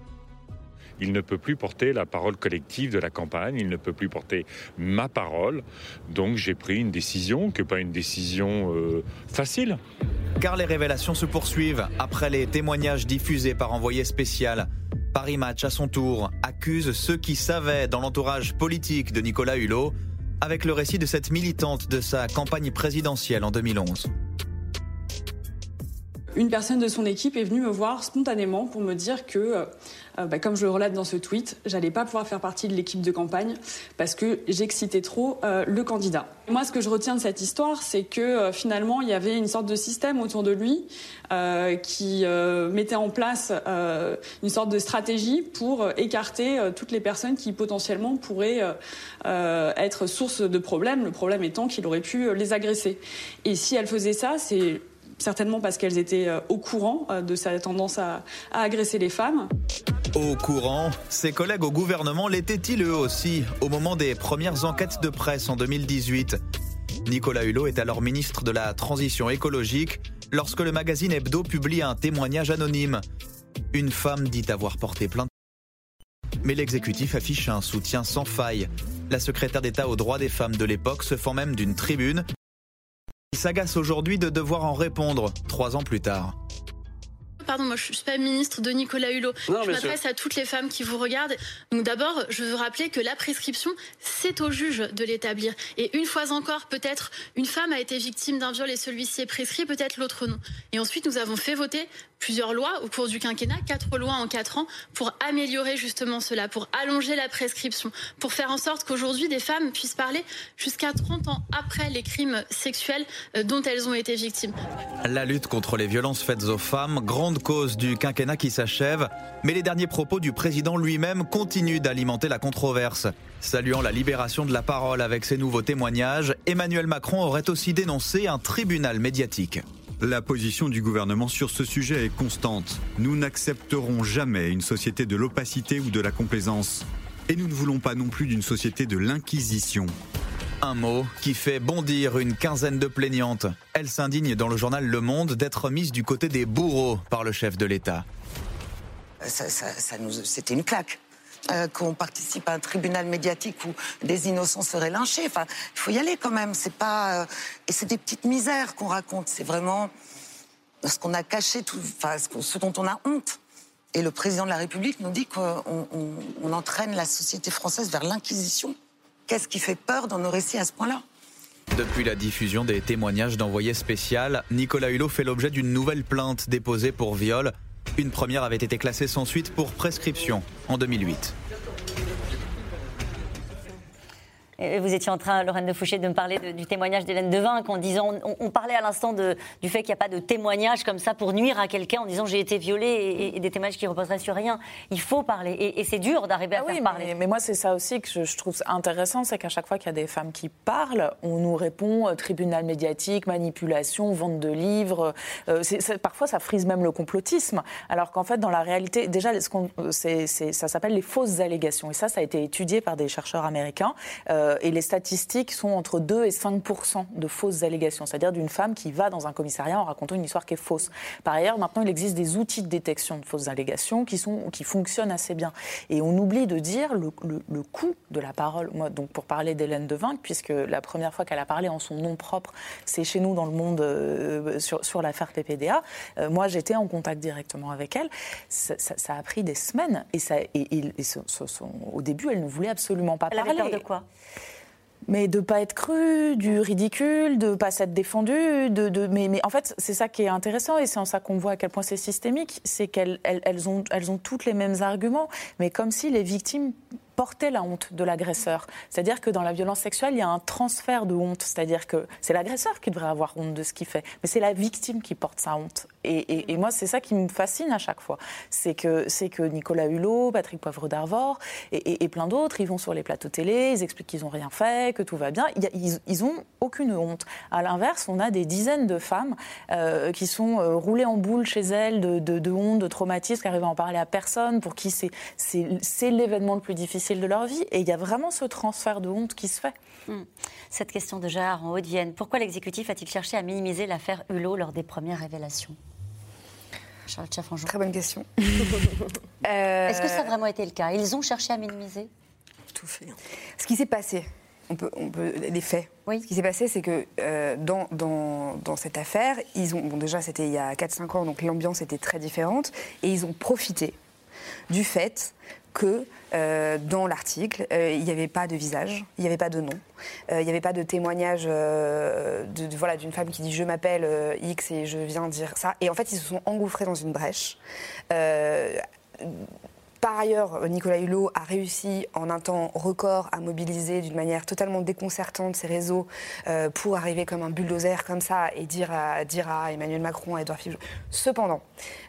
Il ne peut plus porter la parole collective de la campagne, il ne peut plus porter ma parole. Donc j'ai pris une décision, que pas une décision euh, facile. Car les révélations se poursuivent après les témoignages diffusés par envoyé spécial. Paris Match, à son tour, accuse ceux qui savaient dans l'entourage politique de Nicolas Hulot, avec le récit de cette militante de sa campagne présidentielle en 2011 une personne de son équipe est venue me voir spontanément pour me dire que, euh, euh, bah, comme je le relate dans ce tweet, j'allais pas pouvoir faire partie de l'équipe de campagne parce que j'excitais trop euh, le candidat. Moi, ce que je retiens de cette histoire, c'est que finalement, il y avait une sorte de système autour de lui qui mettait en place une sorte de stratégie pour écarter toutes les personnes qui potentiellement pourraient être source de problèmes. Le problème étant qu'il aurait pu les agresser. Et si elle faisait ça, c'est certainement parce qu'elles étaient euh, au courant euh, de sa tendance à, agresser les femmes. Au courant, ses collègues au gouvernement l'étaient-ils eux aussi au moment des premières enquêtes de presse en 2018 Nicolas Hulot est alors ministre de la Transition écologique lorsque le magazine Hebdo publie un témoignage anonyme. Une femme dit avoir porté plainte. Mais l'exécutif affiche un soutien sans faille. La secrétaire d'État aux droits des femmes de l'époque se fend même d'une tribune il s'agace aujourd'hui de devoir en répondre, trois ans plus tard. Pardon, moi je suis pas ministre de Nicolas Hulot. je m'adresse à toutes les femmes qui vous regardent. Donc d'abord, je veux rappeler que la prescription, c'est au juge de l'établir. Et une fois encore, peut-être une femme a été victime d'un viol et celui-ci est prescrit, peut-être l'autre non. Et ensuite, nous avons fait voter plusieurs lois au cours du quinquennat, quatre lois en quatre ans, pour améliorer justement cela, pour allonger la prescription, pour faire en sorte qu'aujourd'hui des femmes puissent parler jusqu'à 30 ans après les crimes sexuels euh, dont elles ont été victimes. La lutte contre les violences faites aux femmes, grande cause du quinquennat qui s'achève, mais les derniers propos du président lui-même continuent d'alimenter la controverse. Saluant la libération de la parole avec ses nouveaux témoignages, Emmanuel Macron aurait aussi dénoncé un tribunal médiatique. La position du gouvernement sur ce sujet est constante. Nous n'accepterons jamais une société de l'opacité ou de la complaisance. Et nous ne voulons pas non plus d'une société de l'inquisition. Un mot qui fait bondir une quinzaine de plaignantes. Elles s'indignent dans le journal Le Monde d'être mises du côté des bourreaux par le chef de l'État. C'était une claque. Euh, qu'on participe à un tribunal médiatique où des innocents seraient lynchés. Enfin, il faut y aller quand même. C'est pas euh, et c'est des petites misères qu'on raconte. C'est vraiment ce qu'on a caché, tout, enfin, ce dont on a honte. Et le président de la République nous dit qu'on on, entraîne la société française vers l'inquisition. Qu'est-ce qui fait peur dans nos récits à ce point-là? Depuis la diffusion des témoignages d'envoyés spécial, Nicolas Hulot fait l'objet d'une nouvelle plainte déposée pour viol une première avait été classée sans suite pour prescription en 2008. Vous étiez en train, Lorraine de Fouché, de me parler du témoignage d'Hélène Devin, en disant, on, parlait à l'instant du fait qu'il n'y a pas de témoignage comme ça pour nuire à quelqu'un en disant j'ai été violée et, des témoignages qui reposeraient sur rien. Il faut parler et, c'est dur d'arriver à ah faire parler. Mais, moi c'est ça aussi que je, trouve intéressant, c'est qu'à chaque fois qu'il y a des femmes qui parlent, on nous répond euh, tribunal médiatique, manipulation, vente de livres. Euh, parfois ça frise même le complotisme, alors qu'en fait dans la réalité, déjà ce ça s'appelle les fausses allégations et ça ça a été étudié par des chercheurs américains. Euh, euh, et les statistiques sont entre 2 et 5 de fausses allégations, c'est-à-dire d'une femme qui va dans un commissariat en racontant une histoire qui est fausse. Par ailleurs, maintenant, il existe des outils de détection de fausses allégations qui, sont, qui fonctionnent assez bien. Et on oublie de dire le, le, coût de la parole. Moi, donc, pour parler d'Hélène Devinck, puisque la première fois qu'elle a parlé en son nom propre, c'est chez nous dans le monde euh, sur, sur l'affaire PPDA. Euh, moi, j'étais en contact directement avec elle. Ça, a pris des semaines. Et, ça, et, au début, elle ne voulait absolument pas elle parler. Avait peur de quoi? Mais de pas être cru, du ridicule, de pas s'être défendu, de, de mais, mais, en fait c'est ça qui est intéressant et c'est en ça qu'on voit à quel point c'est systémique, c'est qu'elles elles, elles, ont, elles ont toutes les mêmes arguments, mais comme si les victimes porter la honte de l'agresseur. C'est-à-dire que dans la violence sexuelle, il y a un transfert de honte. C'est-à-dire que c'est l'agresseur qui devrait avoir honte de ce qu'il fait, mais c'est la victime qui porte sa honte. Et, moi, c'est ça qui me fascine à chaque fois. C'est que, Nicolas Hulot, Patrick Poivre d'Arvor et, plein d'autres, ils vont sur les plateaux télé, ils expliquent qu'ils n'ont rien fait, que tout va bien. Ils, ils ont aucune honte. À l'inverse, on a des dizaines de femmes euh, qui sont euh, roulées en boule chez elles de, de, honte, de traumatisme, qui arrivent à en parler à personne, pour qui c'est, l'événement le plus difficile de leur vie. Et il y a vraiment ce transfert de honte qui se fait. Hmm. Cette question de Gérard en Haute-Vienne. Pourquoi l'exécutif a-t-il cherché à minimiser l'affaire Hulot lors des premières révélations? Charlotte Très bonne question. <laughs> Euh, Est-ce que ça a vraiment été le cas? Ils ont cherché à minimiser? Tout fait. Ce qui s'est passé, on peut, on peut, les faits. Oui. Ce qui s'est passé, c'est que euh, dans, dans, dans, cette affaire, ils ont, bon, déjà c'était il y a 4-5 ans, donc l'ambiance était très différente, et ils ont profité du fait que euh, dans l'article, euh, il n'y avait pas de visage, il n'y avait pas de nom, il n'y avait pas de témoignage de, voilà, d'une femme qui dit je m'appelle X et je viens dire ça. Et en fait, ils se sont engouffrés dans une brèche. Par ailleurs, Nicolas Hulot a réussi en un temps record à mobiliser d'une manière totalement déconcertante ses réseaux euh, pour arriver comme un bulldozer comme ça et dire à, dire à Emmanuel Macron, à Edouard Philippe. Cependant,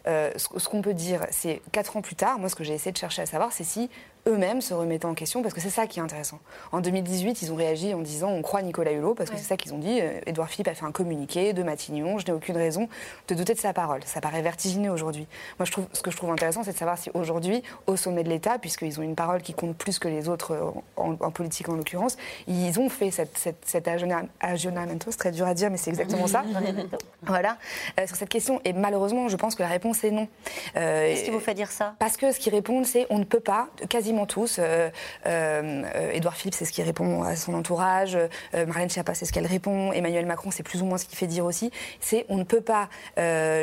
euh, ce, qu'on peut dire, c'est quatre ans plus tard, moi ce que j'ai essayé de chercher à savoir, c'est si eux-mêmes se remettaient en question, parce que c'est ça qui est intéressant. En 2018, ils ont réagi en disant on croit Nicolas Hulot, parce que c'est ça qu'ils ont dit. Euh, Édouard Philippe a fait un communiqué de Matignon, je n'ai aucune raison de douter de sa parole. Ça paraît vertigineux aujourd'hui. Moi, je trouve, ce que je trouve intéressant, c'est de savoir si aujourd'hui, au sommet de l'État, puisqu'ils ont une parole qui compte plus que les autres euh, en, politique en l'occurrence, ils ont fait cette, cette, cet aggiornamento, c'est très dur à dire, mais c'est exactement ça. <laughs> voilà, euh, sur cette question. Et malheureusement, je pense que la réponse est non. Qu'est-ce qui vous fait dire ça? Parce que ce qu'ils répondent, c'est on ne peut pas, quasiment tous. Euh, euh, Édouard Philippe, c'est ce qui répond à son entourage. Euh, Marlène Schiappa, c'est ce qu'elle répond. Emmanuel Macron, c'est plus ou moins ce qu'il fait dire aussi. C'est on ne peut pas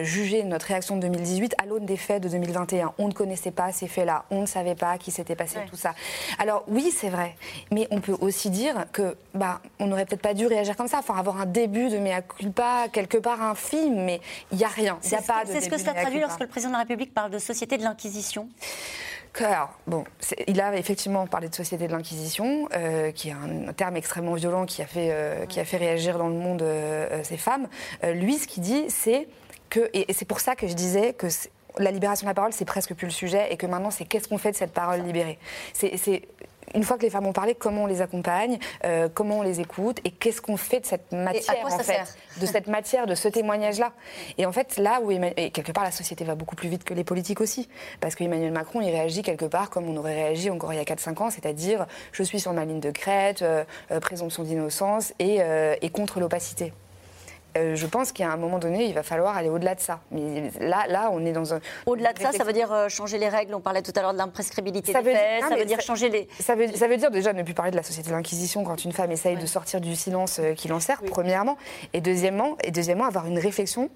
juger notre réaction de 2018 à l'aune des faits de 2021. On ne connaissait pas ces faits-là. On ne savait pas qui s'était passé tout ça. Alors oui, c'est vrai. Mais on peut aussi dire que bah, on n'aurait peut-être pas dû réagir comme ça. Enfin, avoir un début de mea culpa, quelque part un film, mais il n'y a rien. C'est ce que cela traduit lorsque le président de la République parle de société de l'Inquisition alors, bon, il a effectivement parlé de société de l'Inquisition, euh, qui est un, terme extrêmement violent qui a fait, euh, qui a fait réagir dans le monde euh, ces femmes. lui, ce qu'il dit, c'est que, et, c'est pour ça que je disais que la libération de la parole, c'est presque plus le sujet, et que maintenant, c'est qu'est-ce qu'on fait de cette parole libérée? Une fois que les femmes ont parlé, comment on les accompagne, euh, comment on les écoute et qu'est-ce qu'on fait de cette matière, en fait, de cette matière, de ce témoignage-là. Et en fait, là où et quelque part la société va beaucoup plus vite que les politiques aussi, parce qu'Emmanuel Macron il réagit quelque part comme on aurait réagi encore il y a 4-5 ans, c'est-à-dire je suis sur ma ligne de crête, euh, euh, présomption d'innocence et, et contre l'opacité. Euh, je pense qu'à un moment donné, il va falloir aller au-delà de ça. Mais là, là, on est dans un. Au-delà de ça, ça veut dire euh, changer les règles. On parlait tout à l'heure de l'imprescriptibilité des faits. Ça veut dire changer les. Ça veut, ça veut, dire déjà ne plus parler de la société de l'inquisition quand une femme essaye de sortir du silence euh, qui l'enserre, premièrement, et deuxièmement, et deuxièmement, avoir une réflexion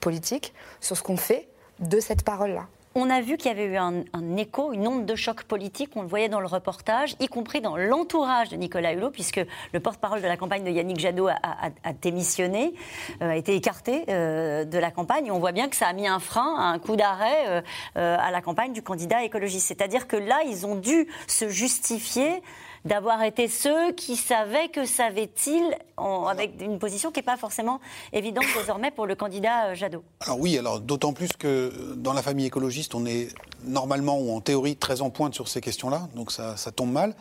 politique sur ce qu'on fait de cette parole-là. On a vu qu'il y avait eu un, écho, une onde de choc politique, on le voyait dans le reportage, y compris dans l'entourage de Nicolas Hulot, puisque le porte-parole de la campagne de Yannick Jadot a, démissionné, euh, a été écarté euh, de la campagne. on voit bien que ça a mis un frein, un coup d'arrêt euh, à la campagne du candidat écologiste. C'est-à-dire que là, ils ont dû se justifier d'avoir été ceux qui savaient que savaient-ils, avec une position qui n'est pas forcément évidente <coughs> désormais pour le candidat euh, Jadot. Alors oui, alors d'autant plus que dans la famille écologiste, on est normalement ou en théorie très en pointe sur ces questions-là, donc ça, tombe mal.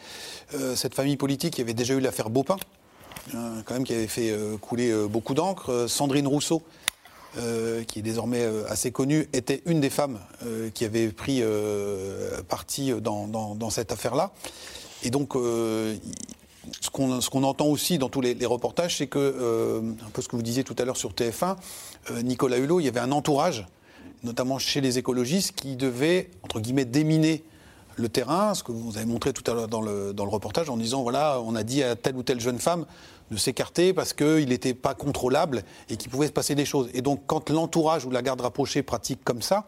Euh, cette famille politique, il y avait déjà eu l'affaire Beaupin, euh, quand même, qui avait fait couler beaucoup d'encre. Sandrine Rousseau, qui est désormais assez connue, était une des femmes qui avait pris parti dans cette affaire-là. Et donc, euh, ce qu'on entend aussi dans tous les, reportages, c'est que, euh, un peu ce que vous disiez tout à l'heure sur TF1, euh, Nicolas Hulot, il y avait un entourage, notamment chez les écologistes, qui devait, entre guillemets, déminer le terrain, ce que vous avez montré tout à l'heure dans le, dans le, reportage, en disant, voilà, on a dit à telle ou telle jeune femme de s'écarter parce qu'il n'était pas contrôlable et qu'il pouvait se passer des choses. Et donc, quand l'entourage ou la garde rapprochée pratique comme ça,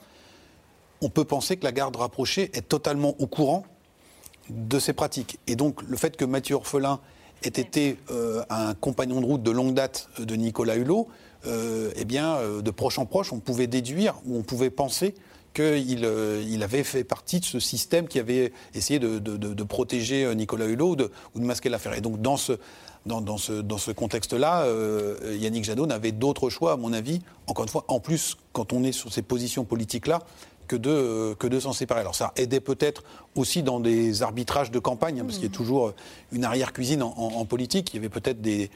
on peut penser que la garde rapprochée est totalement au courant de ces pratiques. Et donc le fait que Mathieu Orphelin ait été euh, un compagnon de route de longue date de Nicolas Hulot, euh, eh bien, euh, de proche en proche, on pouvait déduire ou on pouvait penser qu'il il avait fait partie de ce système qui avait essayé de, protéger Nicolas Hulot ou de, masquer l'affaire. Et donc dans ce, dans, ce, dans ce contexte-là, Yannick Jadot n'avait d'autre choix, à mon avis, encore une fois, en plus, quand on est sur ces positions politiques-là, que de, que de s'en séparer. Alors ça aidait peut-être aussi dans des arbitrages de campagne, hein, parce qu'il y a toujours une arrière-cuisine en, politique. Il y avait peut-être des,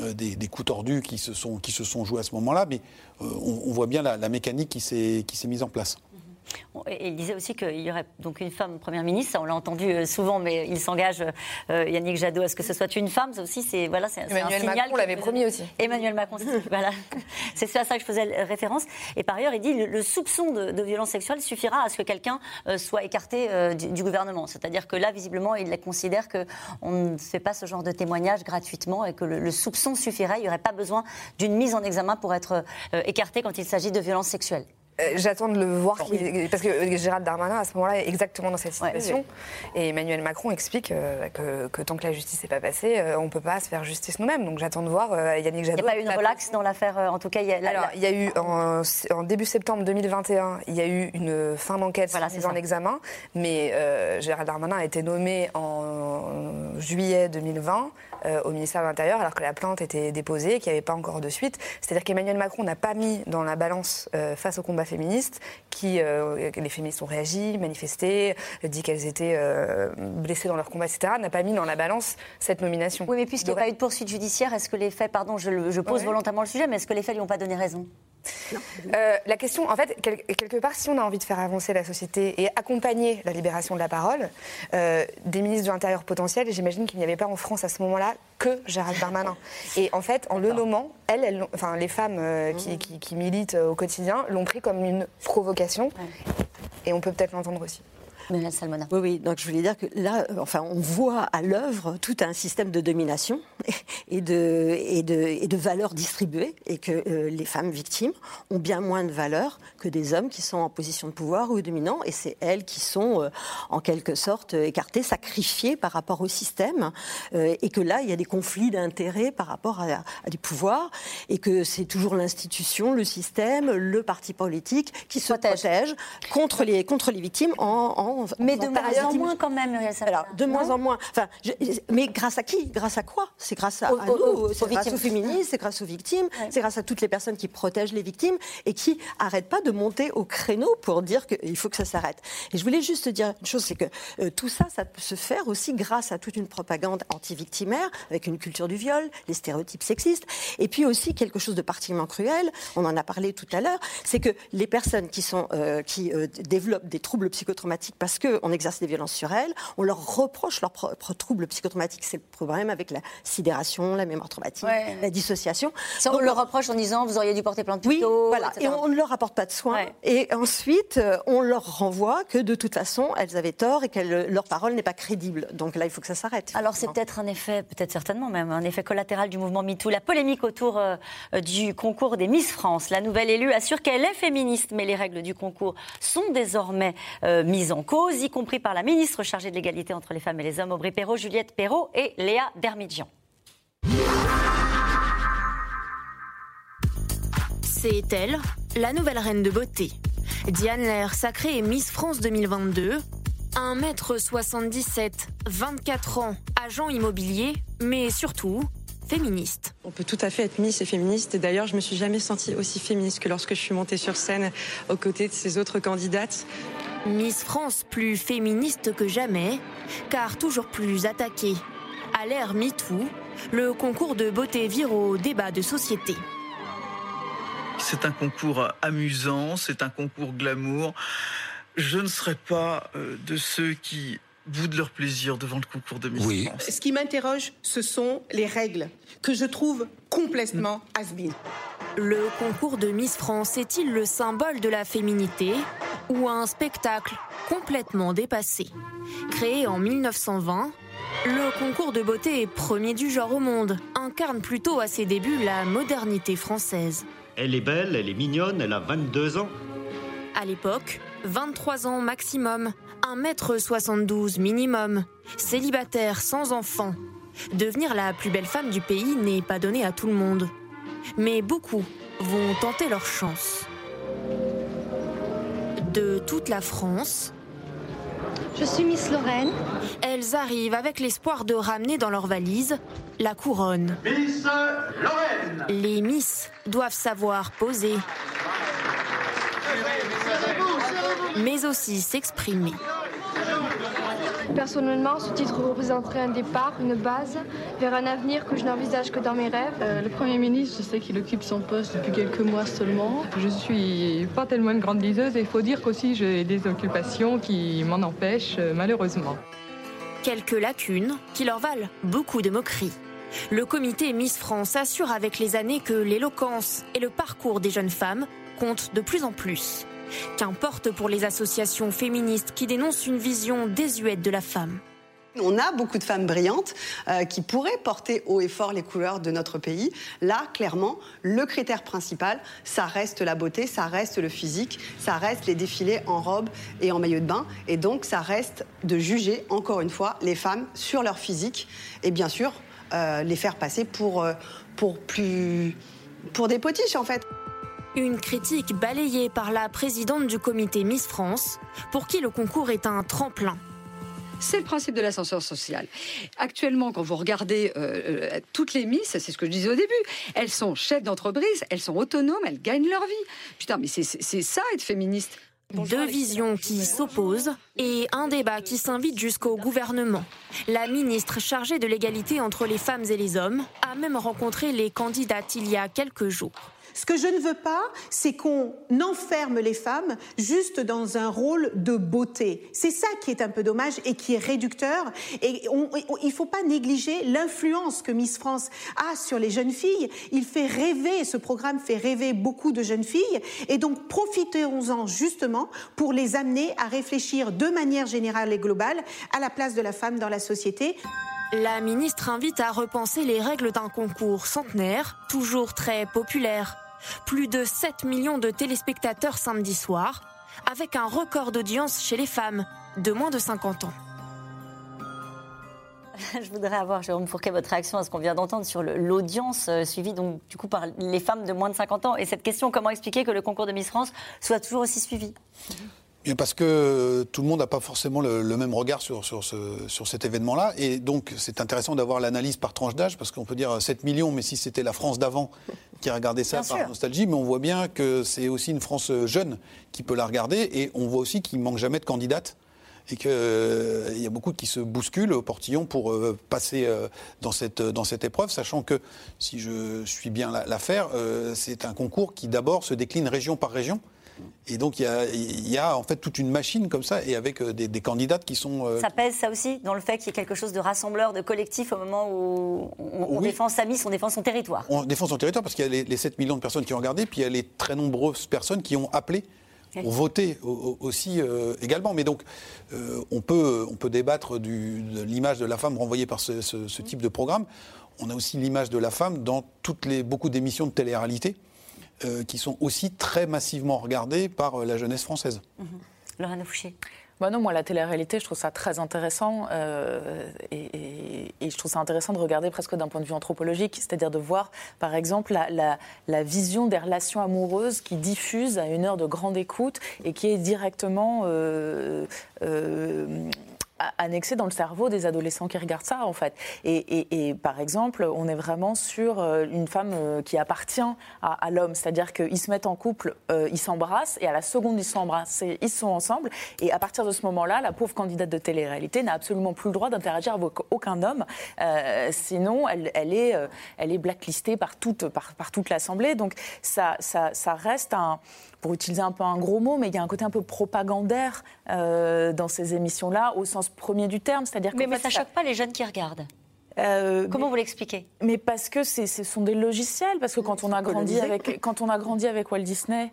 euh, des, coups tordus qui se sont, qui se sont joués à ce moment-là, mais euh, on, voit bien la, la mécanique qui s'est mise en place. Il disait aussi qu'il y aurait donc une femme première ministre, on l'a entendu euh, souvent, mais il s'engage, euh, Yannick Jadot, à ce que ce soit une femme. Ça aussi, c'est voilà, c'est Emmanuel un Macron l'avait promis aussi. Emmanuel Macron, <laughs> voilà, c'est à ça que je faisais référence. Et par ailleurs, il dit le, le soupçon de, violence sexuelle suffira à ce que quelqu'un euh, soit écarté du, gouvernement. C'est-à-dire que là, visiblement, il considère qu'on ne fait pas ce genre de témoignage gratuitement et que le, soupçon suffirait. Il n'y aurait pas besoin d'une mise en examen pour être écarté quand il s'agit de violence sexuelle. Euh, j'attends de le voir, parce que euh, Gérald Darmanin, à ce moment-là, est exactement dans cette situation. Et Emmanuel Macron explique euh, que, tant que la justice n'est pas passée, on ne peut pas se faire justice nous-mêmes. Donc j'attends de voir Yannick Jadot. Il n'y a pas eu une relaxe dans l'affaire, en tout cas il y a, Alors, il y a eu, en, début septembre 2021, il y a eu une fin d'enquête voilà, mise en examen, mais Gérald Darmanin a été nommé en juillet 2020. Euh, au ministère de l'Intérieur, alors que la plainte était déposée, qu'il n'y avait pas encore de suite. C'est-à-dire qu'Emmanuel Macron n'a pas mis dans la balance euh, face au combat féministe, qui euh, les féministes ont réagi, manifesté, dit qu'elles étaient blessées dans leur combat, etc. N'a pas mis dans la balance cette nomination. Oui, mais puisqu'il n'y a pas eu de poursuite judiciaire, est-ce que les faits, pardon, je, pose volontairement le sujet, mais est-ce que les faits lui ont pas donné raison? Euh, la question, en fait, quelque part, si on a envie de faire avancer la société et accompagner la libération de la parole, euh, des ministres de l'Intérieur potentiels, j'imagine qu'il n'y avait pas en France à ce moment-là que Gérald Darmanin. <laughs> Et en fait, en le nommant, elles, enfin, les femmes euh, mmh. qui, militent au quotidien l'ont pris comme une provocation. Et on peut peut-être l'entendre aussi. Salmona. Oui, oui, donc je voulais dire que là, euh, enfin, on voit à l'œuvre tout un système de domination <laughs> et de, et de, et de valeurs distribuées, et que euh, les femmes victimes ont bien moins de valeur que des hommes qui sont en position de pouvoir ou dominants, et c'est elles qui sont euh, en quelque sorte écartées, sacrifiées par rapport au système, et que là, il y a des conflits d'intérêts par rapport à, à, des pouvoirs, et que c'est toujours l'institution, le système, le parti politique qui se protège, contre, les, contre les victimes en mais de moins en moins quand même, Muriel Alors, de moins en moins. Enfin, mais grâce à qui? Grâce à quoi? C'est grâce à, nous, c'est grâce aux féministes, c'est grâce aux victimes, c'est grâce à toutes les personnes qui protègent les victimes et qui n'arrêtent pas de monter au créneau pour dire qu'il faut que ça s'arrête. Et je voulais juste dire une chose, c'est que euh, tout ça, ça peut se faire aussi grâce à toute une propagande anti-victimaire, avec une culture du viol, les stéréotypes sexistes, et puis aussi quelque chose de particulièrement cruel, on en a parlé tout à l'heure, c'est que les personnes qui, sont, euh, qui euh, développent des troubles psychotraumatiques parce qu'on exerce des violences sur elles, on leur reproche leurs propres troubles psychotraumatiques. C'est le problème avec la sidération, la mémoire traumatique, la dissociation. on leur reproche en disant vous auriez dû porter plainte plus oui, voilà. Et on ne leur apporte pas de soins. Et ensuite, euh, on leur renvoie que de toute façon, elles avaient tort et que leur parole n'est pas crédible. Donc là, il faut que ça s'arrête. Alors c'est peut-être un effet, peut-être certainement même, un effet collatéral du mouvement MeToo. La polémique autour euh, du concours des Miss France. La nouvelle élue assure qu'elle est féministe, mais les règles du concours sont désormais euh, mises en cause y compris par la ministre chargée de l'égalité entre les femmes et les hommes, Aubry Perrault, Juliette Perrault et Léa Dermidjian. C'est elle, la nouvelle reine de beauté. Diane Lair, sacrée Miss France 2022. 1m77, 24 ans, agent immobilier, mais surtout féministe. On peut tout à fait être Miss et féministe. Et d'ailleurs, je me suis jamais sentie aussi féministe que lorsque je suis montée sur scène aux côtés de ces autres candidates. Miss France plus féministe que jamais, car toujours plus attaquée. À l'ère MeToo, le concours de beauté vire au débat de société. C'est un concours amusant, c'est un concours glamour. Je ne serais pas euh, de ceux qui bout de leur plaisir devant le concours de Miss oui. Ce qui m'interroge, ce sont les règles que je trouve complètement has Le concours de Miss France est-il le symbole de la féminité ou un spectacle complètement dépassé? Créé en 1920, le concours de beauté est premier du genre au monde, incarne plutôt à ses débuts la modernité française. Elle est belle, elle est mignonne, elle a 22 ans. À l'époque, 23 ans maximum, 1m72 minimum, célibataire sans enfant. Devenir la plus belle femme du pays n'est pas donné à tout le monde. Mais beaucoup vont tenter leur chance. de toute la France. Je suis Miss Lorraine. Elles arrivent avec l'espoir de ramener dans leur valise la couronne. Miss Lorraine Les Miss doivent savoir poser, mais aussi s'exprimer. Personnellement, ce titre représenterait un départ, une base vers un avenir que je n'envisage que dans mes rêves. Euh, le Premier ministre, je sais qu'il occupe son poste depuis quelques mois seulement. Je suis pas tellement une grande liseuse et il faut dire qu'aussi j'ai des occupations qui m'en empêchent euh, malheureusement. Quelques lacunes qui leur valent beaucoup de moqueries. Le comité Miss France assure avec les années que l'éloquence et le parcours des jeunes femmes comptent de plus en plus. Qu'importe pour les associations féministes qui dénoncent une vision désuète de la femme. On a beaucoup de femmes brillantes euh, qui pourraient porter haut et fort les couleurs de notre pays. Là, clairement, le critère principal, ça reste la beauté, ça reste le physique, ça reste les défilés en robe et en maillot de bain. Et donc, ça reste de juger, encore une fois, les femmes sur leur physique et bien sûr, euh, les faire passer pour, euh, pour, plus, pour des potiches, en fait. Une critique balayée par la présidente du comité Miss France, pour qui le concours est un tremplin. C'est le principe de l'ascenseur social. Actuellement, quand vous regardez euh, euh, toutes les Miss, c'est ce que je disais au début, elles sont chefs d'entreprise, elles sont autonomes, elles gagnent leur vie. Putain, mais c'est ça être féministe. Deux visions qui s'opposent et un débat qui s'invite jusqu'au gouvernement. La ministre chargée de l'égalité entre les femmes et les hommes a même rencontré les candidates il y a quelques jours. Ce que je ne veux pas, c'est qu'on enferme les femmes juste dans un rôle de beauté. C'est ça qui est un peu dommage et qui est réducteur. Et il ne faut pas négliger l'influence que Miss France a sur les jeunes filles. Il fait rêver, ce programme fait rêver beaucoup de jeunes filles. Et donc profitons-en justement pour les amener à réfléchir de manière générale et globale à la place de la femme dans la société. La ministre invite à repenser les règles d'un concours centenaire, toujours très populaire. Plus de 7 millions de téléspectateurs samedi soir, avec un record d'audience chez les femmes de moins de 50 ans. <laughs> Je voudrais avoir, Jérôme Fourquet, votre réaction à ce qu'on vient d'entendre sur l'audience euh, suivie donc, du coup, par les femmes de moins de 50 ans. Et cette question, comment expliquer que le concours de Miss France soit toujours aussi suivi? Parce que tout le monde n'a pas forcément le, même regard sur, sur, ce, sur cet événement-là. Et donc, c'est intéressant d'avoir l'analyse par tranche d'âge, parce qu'on peut dire 7 millions, mais si c'était la France d'avant qui a regardé ça par nostalgie, mais on voit bien que c'est aussi une France jeune qui peut la regarder, et on voit aussi qu'il manque jamais de candidates et qu'il euh, y a beaucoup qui se bousculent au portillon pour euh, passer euh, dans, cette, dans cette épreuve, sachant que, si je suis bien l'affaire, c'est un concours qui d'abord se décline région par région. Et donc il y, a, en fait toute une machine comme ça, et avec euh, des, candidates qui sont. Euh, ça pèse ça aussi dans le fait qu'il y ait quelque chose de rassembleur, de collectif au moment où on, défend sa mise, on défend son territoire. On défend son territoire parce qu'il y a les, 7 millions de personnes qui ont regardé, puis il y a les très nombreuses personnes qui ont appelé pour voter aussi euh, également. Mais donc, on, peut, on peut débattre de l'image de la femme renvoyée par ce, type de programme. On a aussi l'image de la femme dans toutes les, beaucoup d'émissions de télé-réalité. Euh, qui sont aussi très massivement regardés par euh, la jeunesse française. Mmh. Lorraine Fouché. Bah non, moi, la télé-réalité, je trouve ça très intéressant. Euh, et, je trouve ça intéressant de regarder presque d'un point de vue anthropologique, c'est-à-dire de voir, par exemple, la, la, vision des relations amoureuses qui diffusent à une heure de grande écoute et qui est directement annexé dans le cerveau des adolescents qui regardent ça, en fait. Et, par exemple, on est vraiment sur euh, une femme euh, qui appartient à, l'homme, c'est-à-dire qu'ils se mettent en couple, euh, ils s'embrassent, et à la seconde ils s'embrassent, ils sont ensemble, et à partir de ce moment-là, la pauvre candidate de télé-réalité n'a absolument plus le droit d'interagir avec aucun homme, sinon elle, est, blacklistée par toute, l'Assemblée. Donc ça, ça reste un pour utiliser un peu un gros mot, mais il y a un côté un peu propagandaire euh, dans ces émissions-là, au sens premier du terme. C'est-à-dire mais, mais ça ne choque pas les jeunes qui regardent euh, Comment vous l'expliquez? Mais parce que ce sont des logiciels, parce que quand on a grandi avec quand on a grandi avec Walt Disney,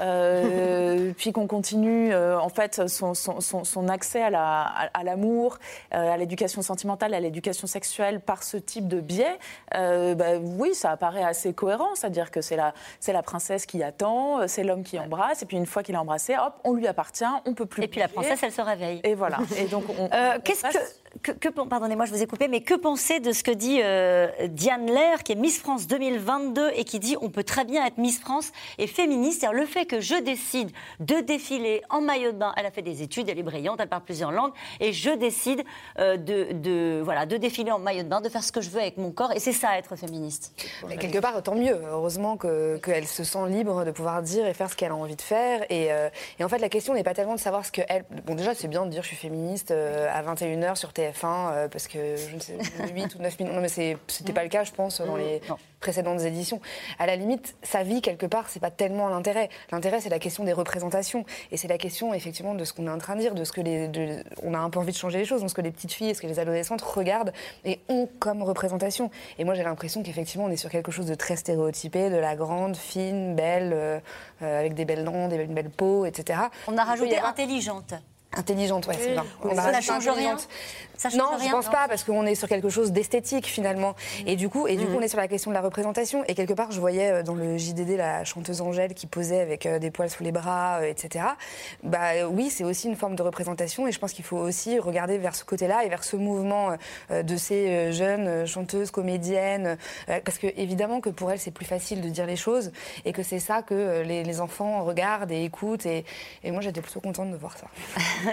euh, <laughs> puis qu'on continue euh, en fait son, son, son, accès à la à, l'amour, à l'éducation sentimentale, à l'éducation sexuelle par ce type de biais, bah, oui, ça apparaît assez cohérent, c'est-à-dire que c'est la c'est la princesse qui attend, c'est l'homme qui embrasse, et puis une fois qu'il a embrassé, hop, on lui appartient, on peut plus. Et puis la princesse, elle se réveille. Et voilà. Et donc qu'est-ce que que, pardonnez-moi, je vous ai coupé, mais que penser de ce que dit euh, Diane Lair, qui est Miss France 2022 et qui dit on peut très bien être Miss France et féministe. C'est-à-dire le fait que je décide de défiler en maillot de bain, elle a fait des études, elle est brillante, elle parle plusieurs langues, et je décide euh, de, de, voilà, de défiler en maillot de bain, de faire ce que je veux avec mon corps, et c'est ça être féministe. Mais quelque part, tant mieux. Heureusement qu'elle se sent libre de pouvoir dire et faire ce qu'elle a envie de faire. Et, euh, et en fait, la question n'est pas tellement de savoir ce qu'elle. Bon, déjà, c'est bien de dire je suis féministe à 21h sur TF1 parce que je ne sais, <laughs> 8 ou 9 minutes. Non, mais c'était pas le cas, je pense, dans les précédentes éditions. À la limite, sa vie, quelque part, c'est pas tellement l'intérêt. L'intérêt, c'est la question des représentations. Et c'est la question, effectivement, de ce qu'on est en train de dire, de ce que les. on a un peu envie de changer les choses, de ce que les petites filles et ce que les adolescentes regardent et ont comme représentation. Et moi, j'ai l'impression qu'effectivement, on est sur quelque chose de très stéréotypé, de la grande, fine, belle, euh, euh, avec des belles dents, une belle peau, etc. On a rajouté intelligente. Intelligente, ouais, c'est bien. On ça ne change rien non, je ne pense pas, parce qu'on est sur quelque chose d'esthétique finalement. Mm. Et du coup, et du coup, mm. on est sur la question de la représentation. Et quelque part, je voyais euh, dans le JDD la chanteuse Angèle qui posait avec euh, des poils sous les bras, euh, etc. Bah oui, c'est aussi une forme de représentation. Et je pense qu'il faut aussi regarder vers ce côté-là et vers ce mouvement de ces jeunes chanteuses, comédiennes, parce que évidemment que pour elles, c'est plus facile de dire les choses et que c'est ça que les, enfants regardent et écoutent. Et, et moi, j'étais plutôt contente de voir ça.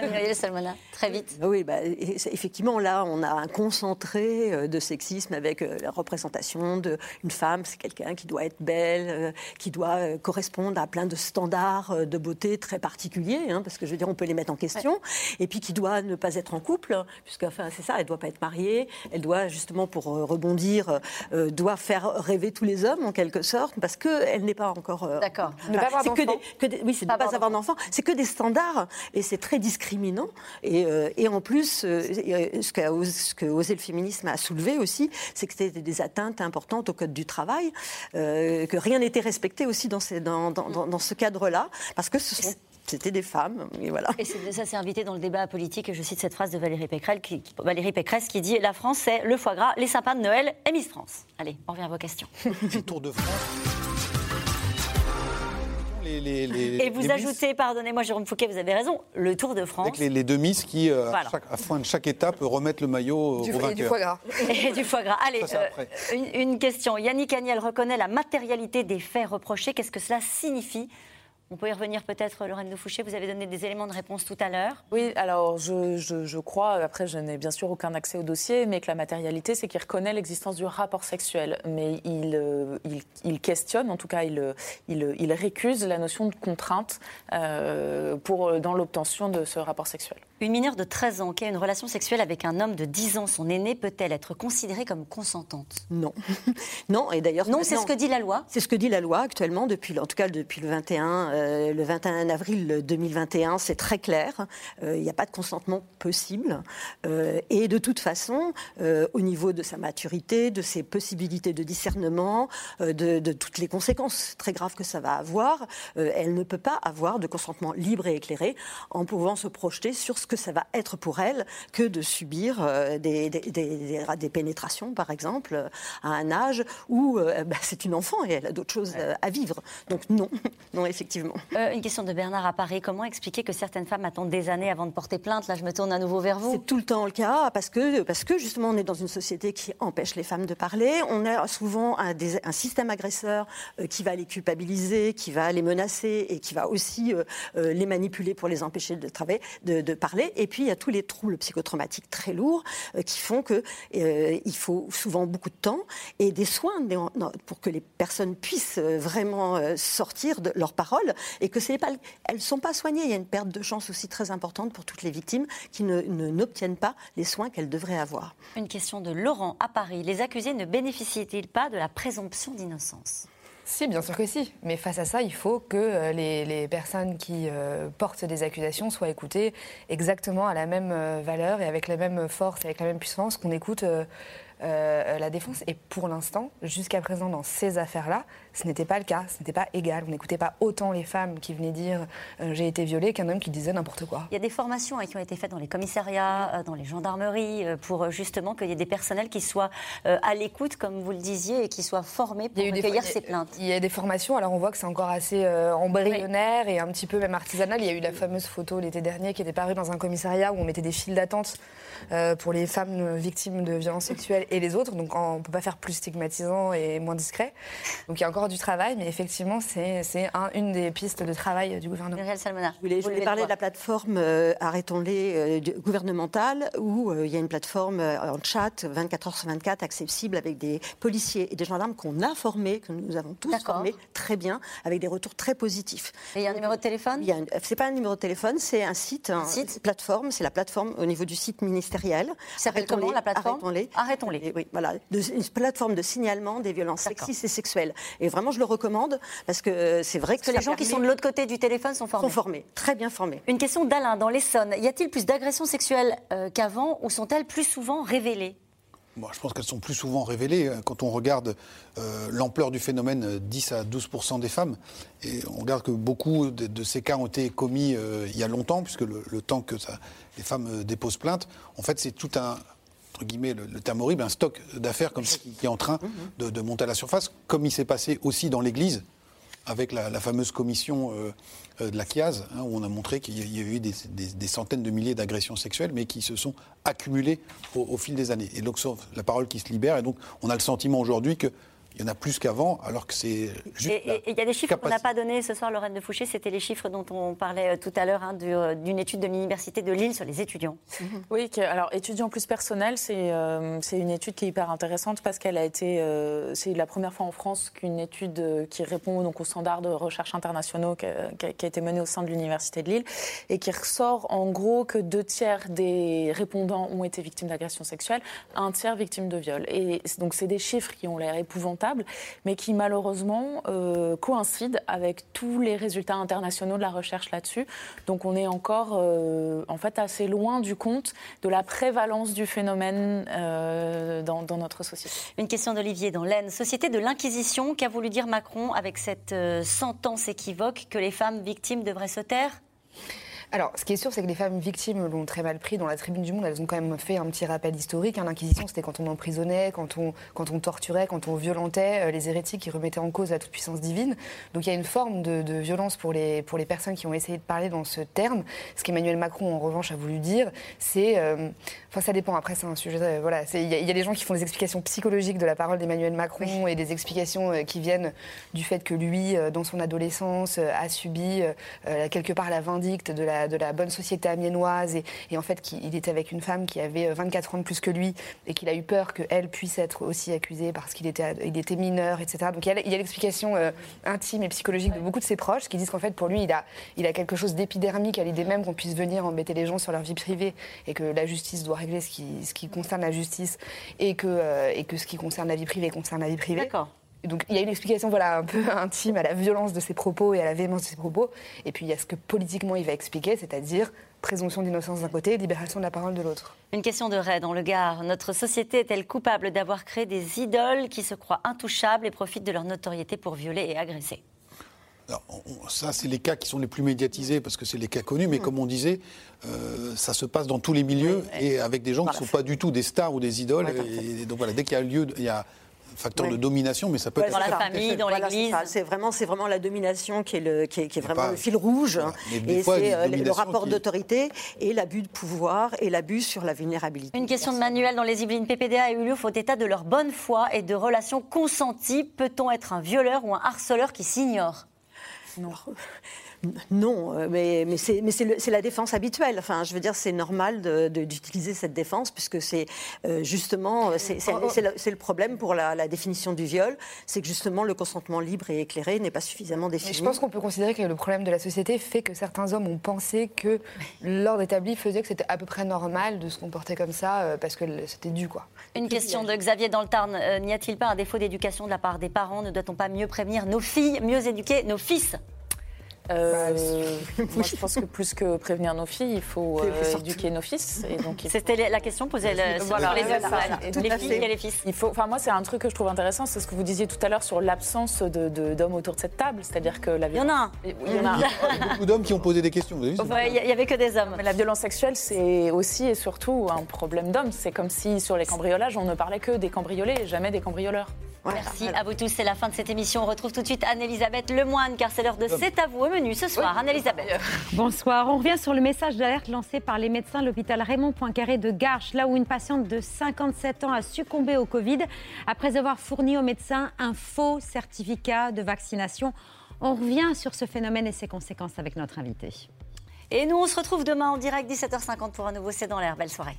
<laughs> Muriel Salmona, très vite. Oui, bah, effectivement là, on a un concentré euh, de sexisme avec euh, la représentation d'une femme, c'est quelqu'un qui doit être belle, euh, qui doit correspondre à plein de standards de beauté très particuliers, hein, parce que je veux dire, on peut les mettre en question, et puis qui doit ne pas être en couple, puisque enfin, c'est ça, elle doit pas être mariée, elle doit justement, pour rebondir, doit faire rêver tous les hommes en quelque sorte, parce qu'elle n'est pas encore. D'accord. ne pas avoir d'enfant. Oui, c'est ne pas avoir d'enfant. C'est que des standards, et c'est très discriminant. Et, et en plus, ce que, ce que Oser le féminisme a soulevé aussi, c'est que c'était des atteintes importantes au code du travail, euh, que rien n'était respecté aussi dans, ces, dans, dans, dans, ce cadre-là, parce que ce sont c'était des femmes. Et, voilà. et ça s'est invité dans le débat politique. Je cite cette phrase de Valérie Pécresse qui, Valérie Pécresse qui dit La France, c'est le foie gras, les sapins de Noël et Miss France. Allez, on revient à vos questions. <laughs> Tour de France et vous ajoutez, pardonnez-moi Jérôme Fouquet, vous avez raison, le Tour de France. Avec les, deux Miss qui, euh, à, la fin de chaque étape, remettent le maillot du, au vainqueur. <laughs> Et du foie gras. Et du foie gras. Allez, euh, une, une, question. Yannick Agnel reconnaît la matérialité des faits reprochés. Qu'est-ce que cela signifie? On peut y revenir peut-être, Lorraine de Fouché, vous avez donné des éléments de réponse tout à l'heure. Oui, alors je, crois, après je n'ai bien sûr aucun accès au dossier, mais que la matérialité, c'est qu'il reconnaît l'existence du rapport sexuel. Mais il, euh, il, questionne, en tout cas il, il, récuse la notion de contrainte euh, pour, dans l'obtention de ce rapport sexuel. Une mineure de 13 ans qui a une relation sexuelle avec un homme de 10 ans, son aîné, peut-elle être considérée comme consentante? Non. <laughs> non, et d'ailleurs... Non, c'est ce que dit la loi C'est ce que dit la loi actuellement, depuis, en tout cas depuis le 21 euh, le 21 avril 2021, c'est très clair. Euh, il n'y a pas de consentement possible. Euh, et de toute façon, au niveau de sa maturité, de ses possibilités de discernement, de, toutes les conséquences très graves que ça va avoir, elle ne peut pas avoir de consentement libre et éclairé en pouvant se projeter sur ce que ça va être pour elle que de subir des, des, pénétrations, par exemple, à un âge où bah, c'est une enfant et elle a d'autres choses à vivre. Donc non, <laughs> non, effectivement. Euh, une question de Bernard à Paris. Comment expliquer que certaines femmes attendent des années avant de porter plainte? Là, je me tourne à nouveau vers vous. C'est tout le temps le cas parce que, parce que justement, on est dans une société qui empêche les femmes de parler. On a souvent un, un système agresseur euh, qui va les culpabiliser, qui va les menacer et qui va aussi euh, les manipuler pour les empêcher de, travailler, de, parler. Et puis, il y a tous les troubles psychotraumatiques très lourds qui font qu'il il faut souvent beaucoup de temps et des soins pour que les personnes puissent vraiment sortir de leurs paroles et que pas, elles ne sont pas soignées. Il y a une perte de chance aussi très importante pour toutes les victimes qui ne, n'obtiennent pas les soins qu'elles devraient avoir. Une question de Laurent à Paris. Les accusés ne bénéficient-ils pas de la présomption d'innocence? Si, bien sûr que si. Mais face à ça, il faut que euh, les, personnes qui euh, portent des accusations soient écoutées exactement à la même euh, valeur et avec la même force et avec la même puissance qu'on écoute la défense. Et pour l'instant, jusqu'à présent, dans ces affaires-là, ce n'était pas le cas, ce n'était pas égal. On n'écoutait pas autant les femmes qui venaient dire euh, j'ai été violée qu'un homme qui disait n'importe quoi. Il y a des formations hein, qui ont été faites dans les commissariats, euh, dans les gendarmeries, pour justement qu'il y ait des personnels qui soient à l'écoute, comme vous le disiez, et qui soient formés pour recueillir ces plaintes. Il y a des formations, alors on voit que c'est encore assez embryonnaire et un petit peu même artisanal. Il y a eu la fameuse photo l'été dernier qui était parue dans un commissariat où on mettait des files d'attente pour les femmes victimes de violences sexuelles et les autres. Donc on ne peut pas faire plus stigmatisant et moins discret. Donc il y a encore du travail, mais effectivement, c'est un, une des pistes de travail du gouvernement. Muriel Salmona. Je voulais, je voulais parler de la plateforme euh, Arrêtons-les euh, gouvernementale, où euh, il y a une plateforme en chat 24 h sur 24 accessible avec des policiers et des gendarmes qu'on a formés, que nous avons tous formés très bien, avec des retours très positifs. Et il y a un numéro de téléphone C'est pas un numéro de téléphone, c'est un site, un site plateforme, c'est la plateforme au niveau du site ministériel. Ça s'appelle comment la plateforme Arrêtons-les. Arrêtons-les. Oui, voilà, une plateforme de signalement des violences sexistes et sexuelles. Et vraiment, je le recommande parce que euh, c'est vrai que, les gens qui sont de l'autre côté du téléphone sont formés. Sont formés, très bien formés. Une question d'Alain dans l'Essonne. Y a-t-il plus d'agressions sexuelles euh, qu'avant ou sont-elles plus souvent révélées? Je pense qu'elles sont plus souvent révélées. Hein. Quand on regarde euh, l'ampleur du phénomène, 10 à 12% des femmes, et on regarde que beaucoup de, ces cas ont été commis il y a longtemps, puisque le, temps que ça, les femmes déposent plainte, en fait, c'est tout un, guillemets, le, terme horrible, un stock d'affaires comme ça qui, est en train de, monter à la surface, comme il s'est passé aussi dans l'Église avec la, fameuse commission euh, euh, de la CIAZ, hein, où on a montré qu'il y avait eu des, centaines de milliers d'agressions sexuelles, mais qui se sont accumulées au, au, fil des années. Et donc, la parole qui se libère, et donc on a le sentiment aujourd'hui que il y en a plus qu'avant, alors que c'est juste. Et il y a des chiffres qu'on n'a pas donnés ce soir, Lorraine de Fouché, c'était les chiffres dont on parlait euh, tout à l'heure, hein, euh, d'une étude de l'Université de Lille sur les étudiants. Mhm. Oui, alors étudiants plus personnels, euh, c'est une étude qui est hyper intéressante parce qu'elle a été. c'est la première fois en France qu'une étude qui répond donc aux standards de recherche internationaux qui a, qui a été menée au sein de l'Université de Lille et qui ressort en gros que deux tiers des répondants ont été victimes d'agressions sexuelles, un tiers victimes de viol. Et donc c'est des chiffres qui ont l'air mais qui malheureusement euh, coïncide avec tous les résultats internationaux de la recherche là-dessus. Donc on est encore euh, en fait assez loin du compte de la prévalence du phénomène euh, dans, dans, notre société. Une question d'Olivier dans l'Aisne. Société de l'Inquisition, qu'a voulu dire Macron avec cette sentence équivoque que les femmes victimes devraient se taire? Alors, ce qui est sûr, c'est que les femmes victimes l'ont très mal pris. Dans la tribune du Monde, elles ont quand même fait un petit rappel historique. Hein. L'Inquisition, c'était quand on emprisonnait, quand on, quand on torturait, quand on violentait euh, les hérétiques qui remettaient en cause la toute-puissance divine. Donc il y a une forme de, violence pour les, pour les personnes qui ont essayé de parler dans ce terme. Ce qu'Emmanuel Macron, en revanche, a voulu dire, c'est... Euh, enfin, ça dépend. Après, c'est un sujet... Euh, voilà, il y, a des gens qui font des explications psychologiques de la parole d'Emmanuel Macron et des explications qui viennent du fait que lui, dans son adolescence, a subi quelque part la vindicte de la de la bonne société amiénoise et, en fait qu'il était avec une femme qui avait 24 ans de plus que lui et qu'il a eu peur qu'elle puisse être aussi accusée parce qu'il était, il était mineur, etc. Donc il y a, l'explication euh, intime et psychologique de beaucoup de ses proches qui disent qu'en fait pour lui il a, il a quelque chose d'épidermique à l'idée même qu'on puisse venir embêter les gens sur leur vie privée et que la justice doit régler ce qui, ce qui concerne la justice et que, euh, et que ce qui concerne la vie privée concerne la vie privée. D'accord. Donc il y a une explication voilà, un peu <laughs> intime à la violence de ses propos et à la véhémence de ses propos. Et puis il y a ce que politiquement il va expliquer, c'est-à-dire présomption d'innocence d'un côté, libération de la parole de l'autre. Une question de Ray dans le Gard. Notre société est-elle coupable d'avoir créé des idoles qui se croient intouchables et profitent de leur notoriété pour violer et agresser? Ça, c'est les cas qui sont les plus médiatisés parce que c'est les cas connus, mais mm. comme on disait, euh, ça se passe dans tous les milieux et avec des gens qui ne sont pas du tout des stars ou des idoles. et, donc voilà, dès qu'il y a lieu, il y a facteur de domination, mais ça peut être dans la famille, dans l'église. C'est vraiment, c'est vraiment la domination qui est le, qui est, vraiment le fil rouge. Et c'est euh, le rapport d'autorité et l'abus de pouvoir et l'abus sur la vulnérabilité. Une question de Manuel dans les Yvelines. PPDA et ULIO font état de leur bonne foi et de relations consenties. Peut-on être un violeur ou un harceleur qui s'ignore? Non. Non, euh, mais, mais c'est la défense habituelle. Enfin, je veux dire, c'est normal d'utiliser cette défense puisque c'est euh, justement c'est le, problème pour la, définition du viol, c'est que justement le consentement libre et éclairé n'est pas suffisamment défini. je pense qu'on peut considérer que le problème de la société fait que certains hommes ont pensé que l'ordre établi faisait que c'était à peu près normal de se comporter comme ça euh, parce que c'était dû quoi. Une question de Xavier dans le Tarn. N'y a-t-il pas un défaut d'éducation de la part des parents? Ne doit-on pas mieux prévenir nos filles, mieux éduquer nos fils? Euh, <laughs> Moi, je pense que plus que prévenir nos filles, il faut euh, éduquer nos fils. C'était la question posée sur les, filles et les fils. Il faut, enfin, moi, c'est un truc que je trouve intéressant, c'est ce que vous disiez tout à l'heure sur l'absence d'hommes de, autour de cette table. C'est-à-dire que la Il y en a un. Il y en a, beaucoup d'hommes qui ont posé des questions. il n'y avait que des hommes. Mais la violence sexuelle, c'est aussi et surtout un problème d'hommes. C'est comme si sur les cambriolages, on ne parlait que des cambriolés et jamais des cambrioleurs. Merci à vous tous. C'est la fin de cette émission. On retrouve tout de suite Anne-Elisabeth Lemoine, car c'est l'heure de C'est à vous ce soir. Anne-Elisabeth. Bonsoir. On revient sur le message d'alerte lancé par les médecins de l'hôpital Raymond Poincaré de Garches, là où une patiente de 57 ans a succombé au Covid après avoir fourni aux médecins un faux certificat de vaccination. On revient sur ce phénomène et ses conséquences avec notre invité. Et nous, on se retrouve demain en direct 17h50 pour un nouveau C'est dans l'air. Belle soirée.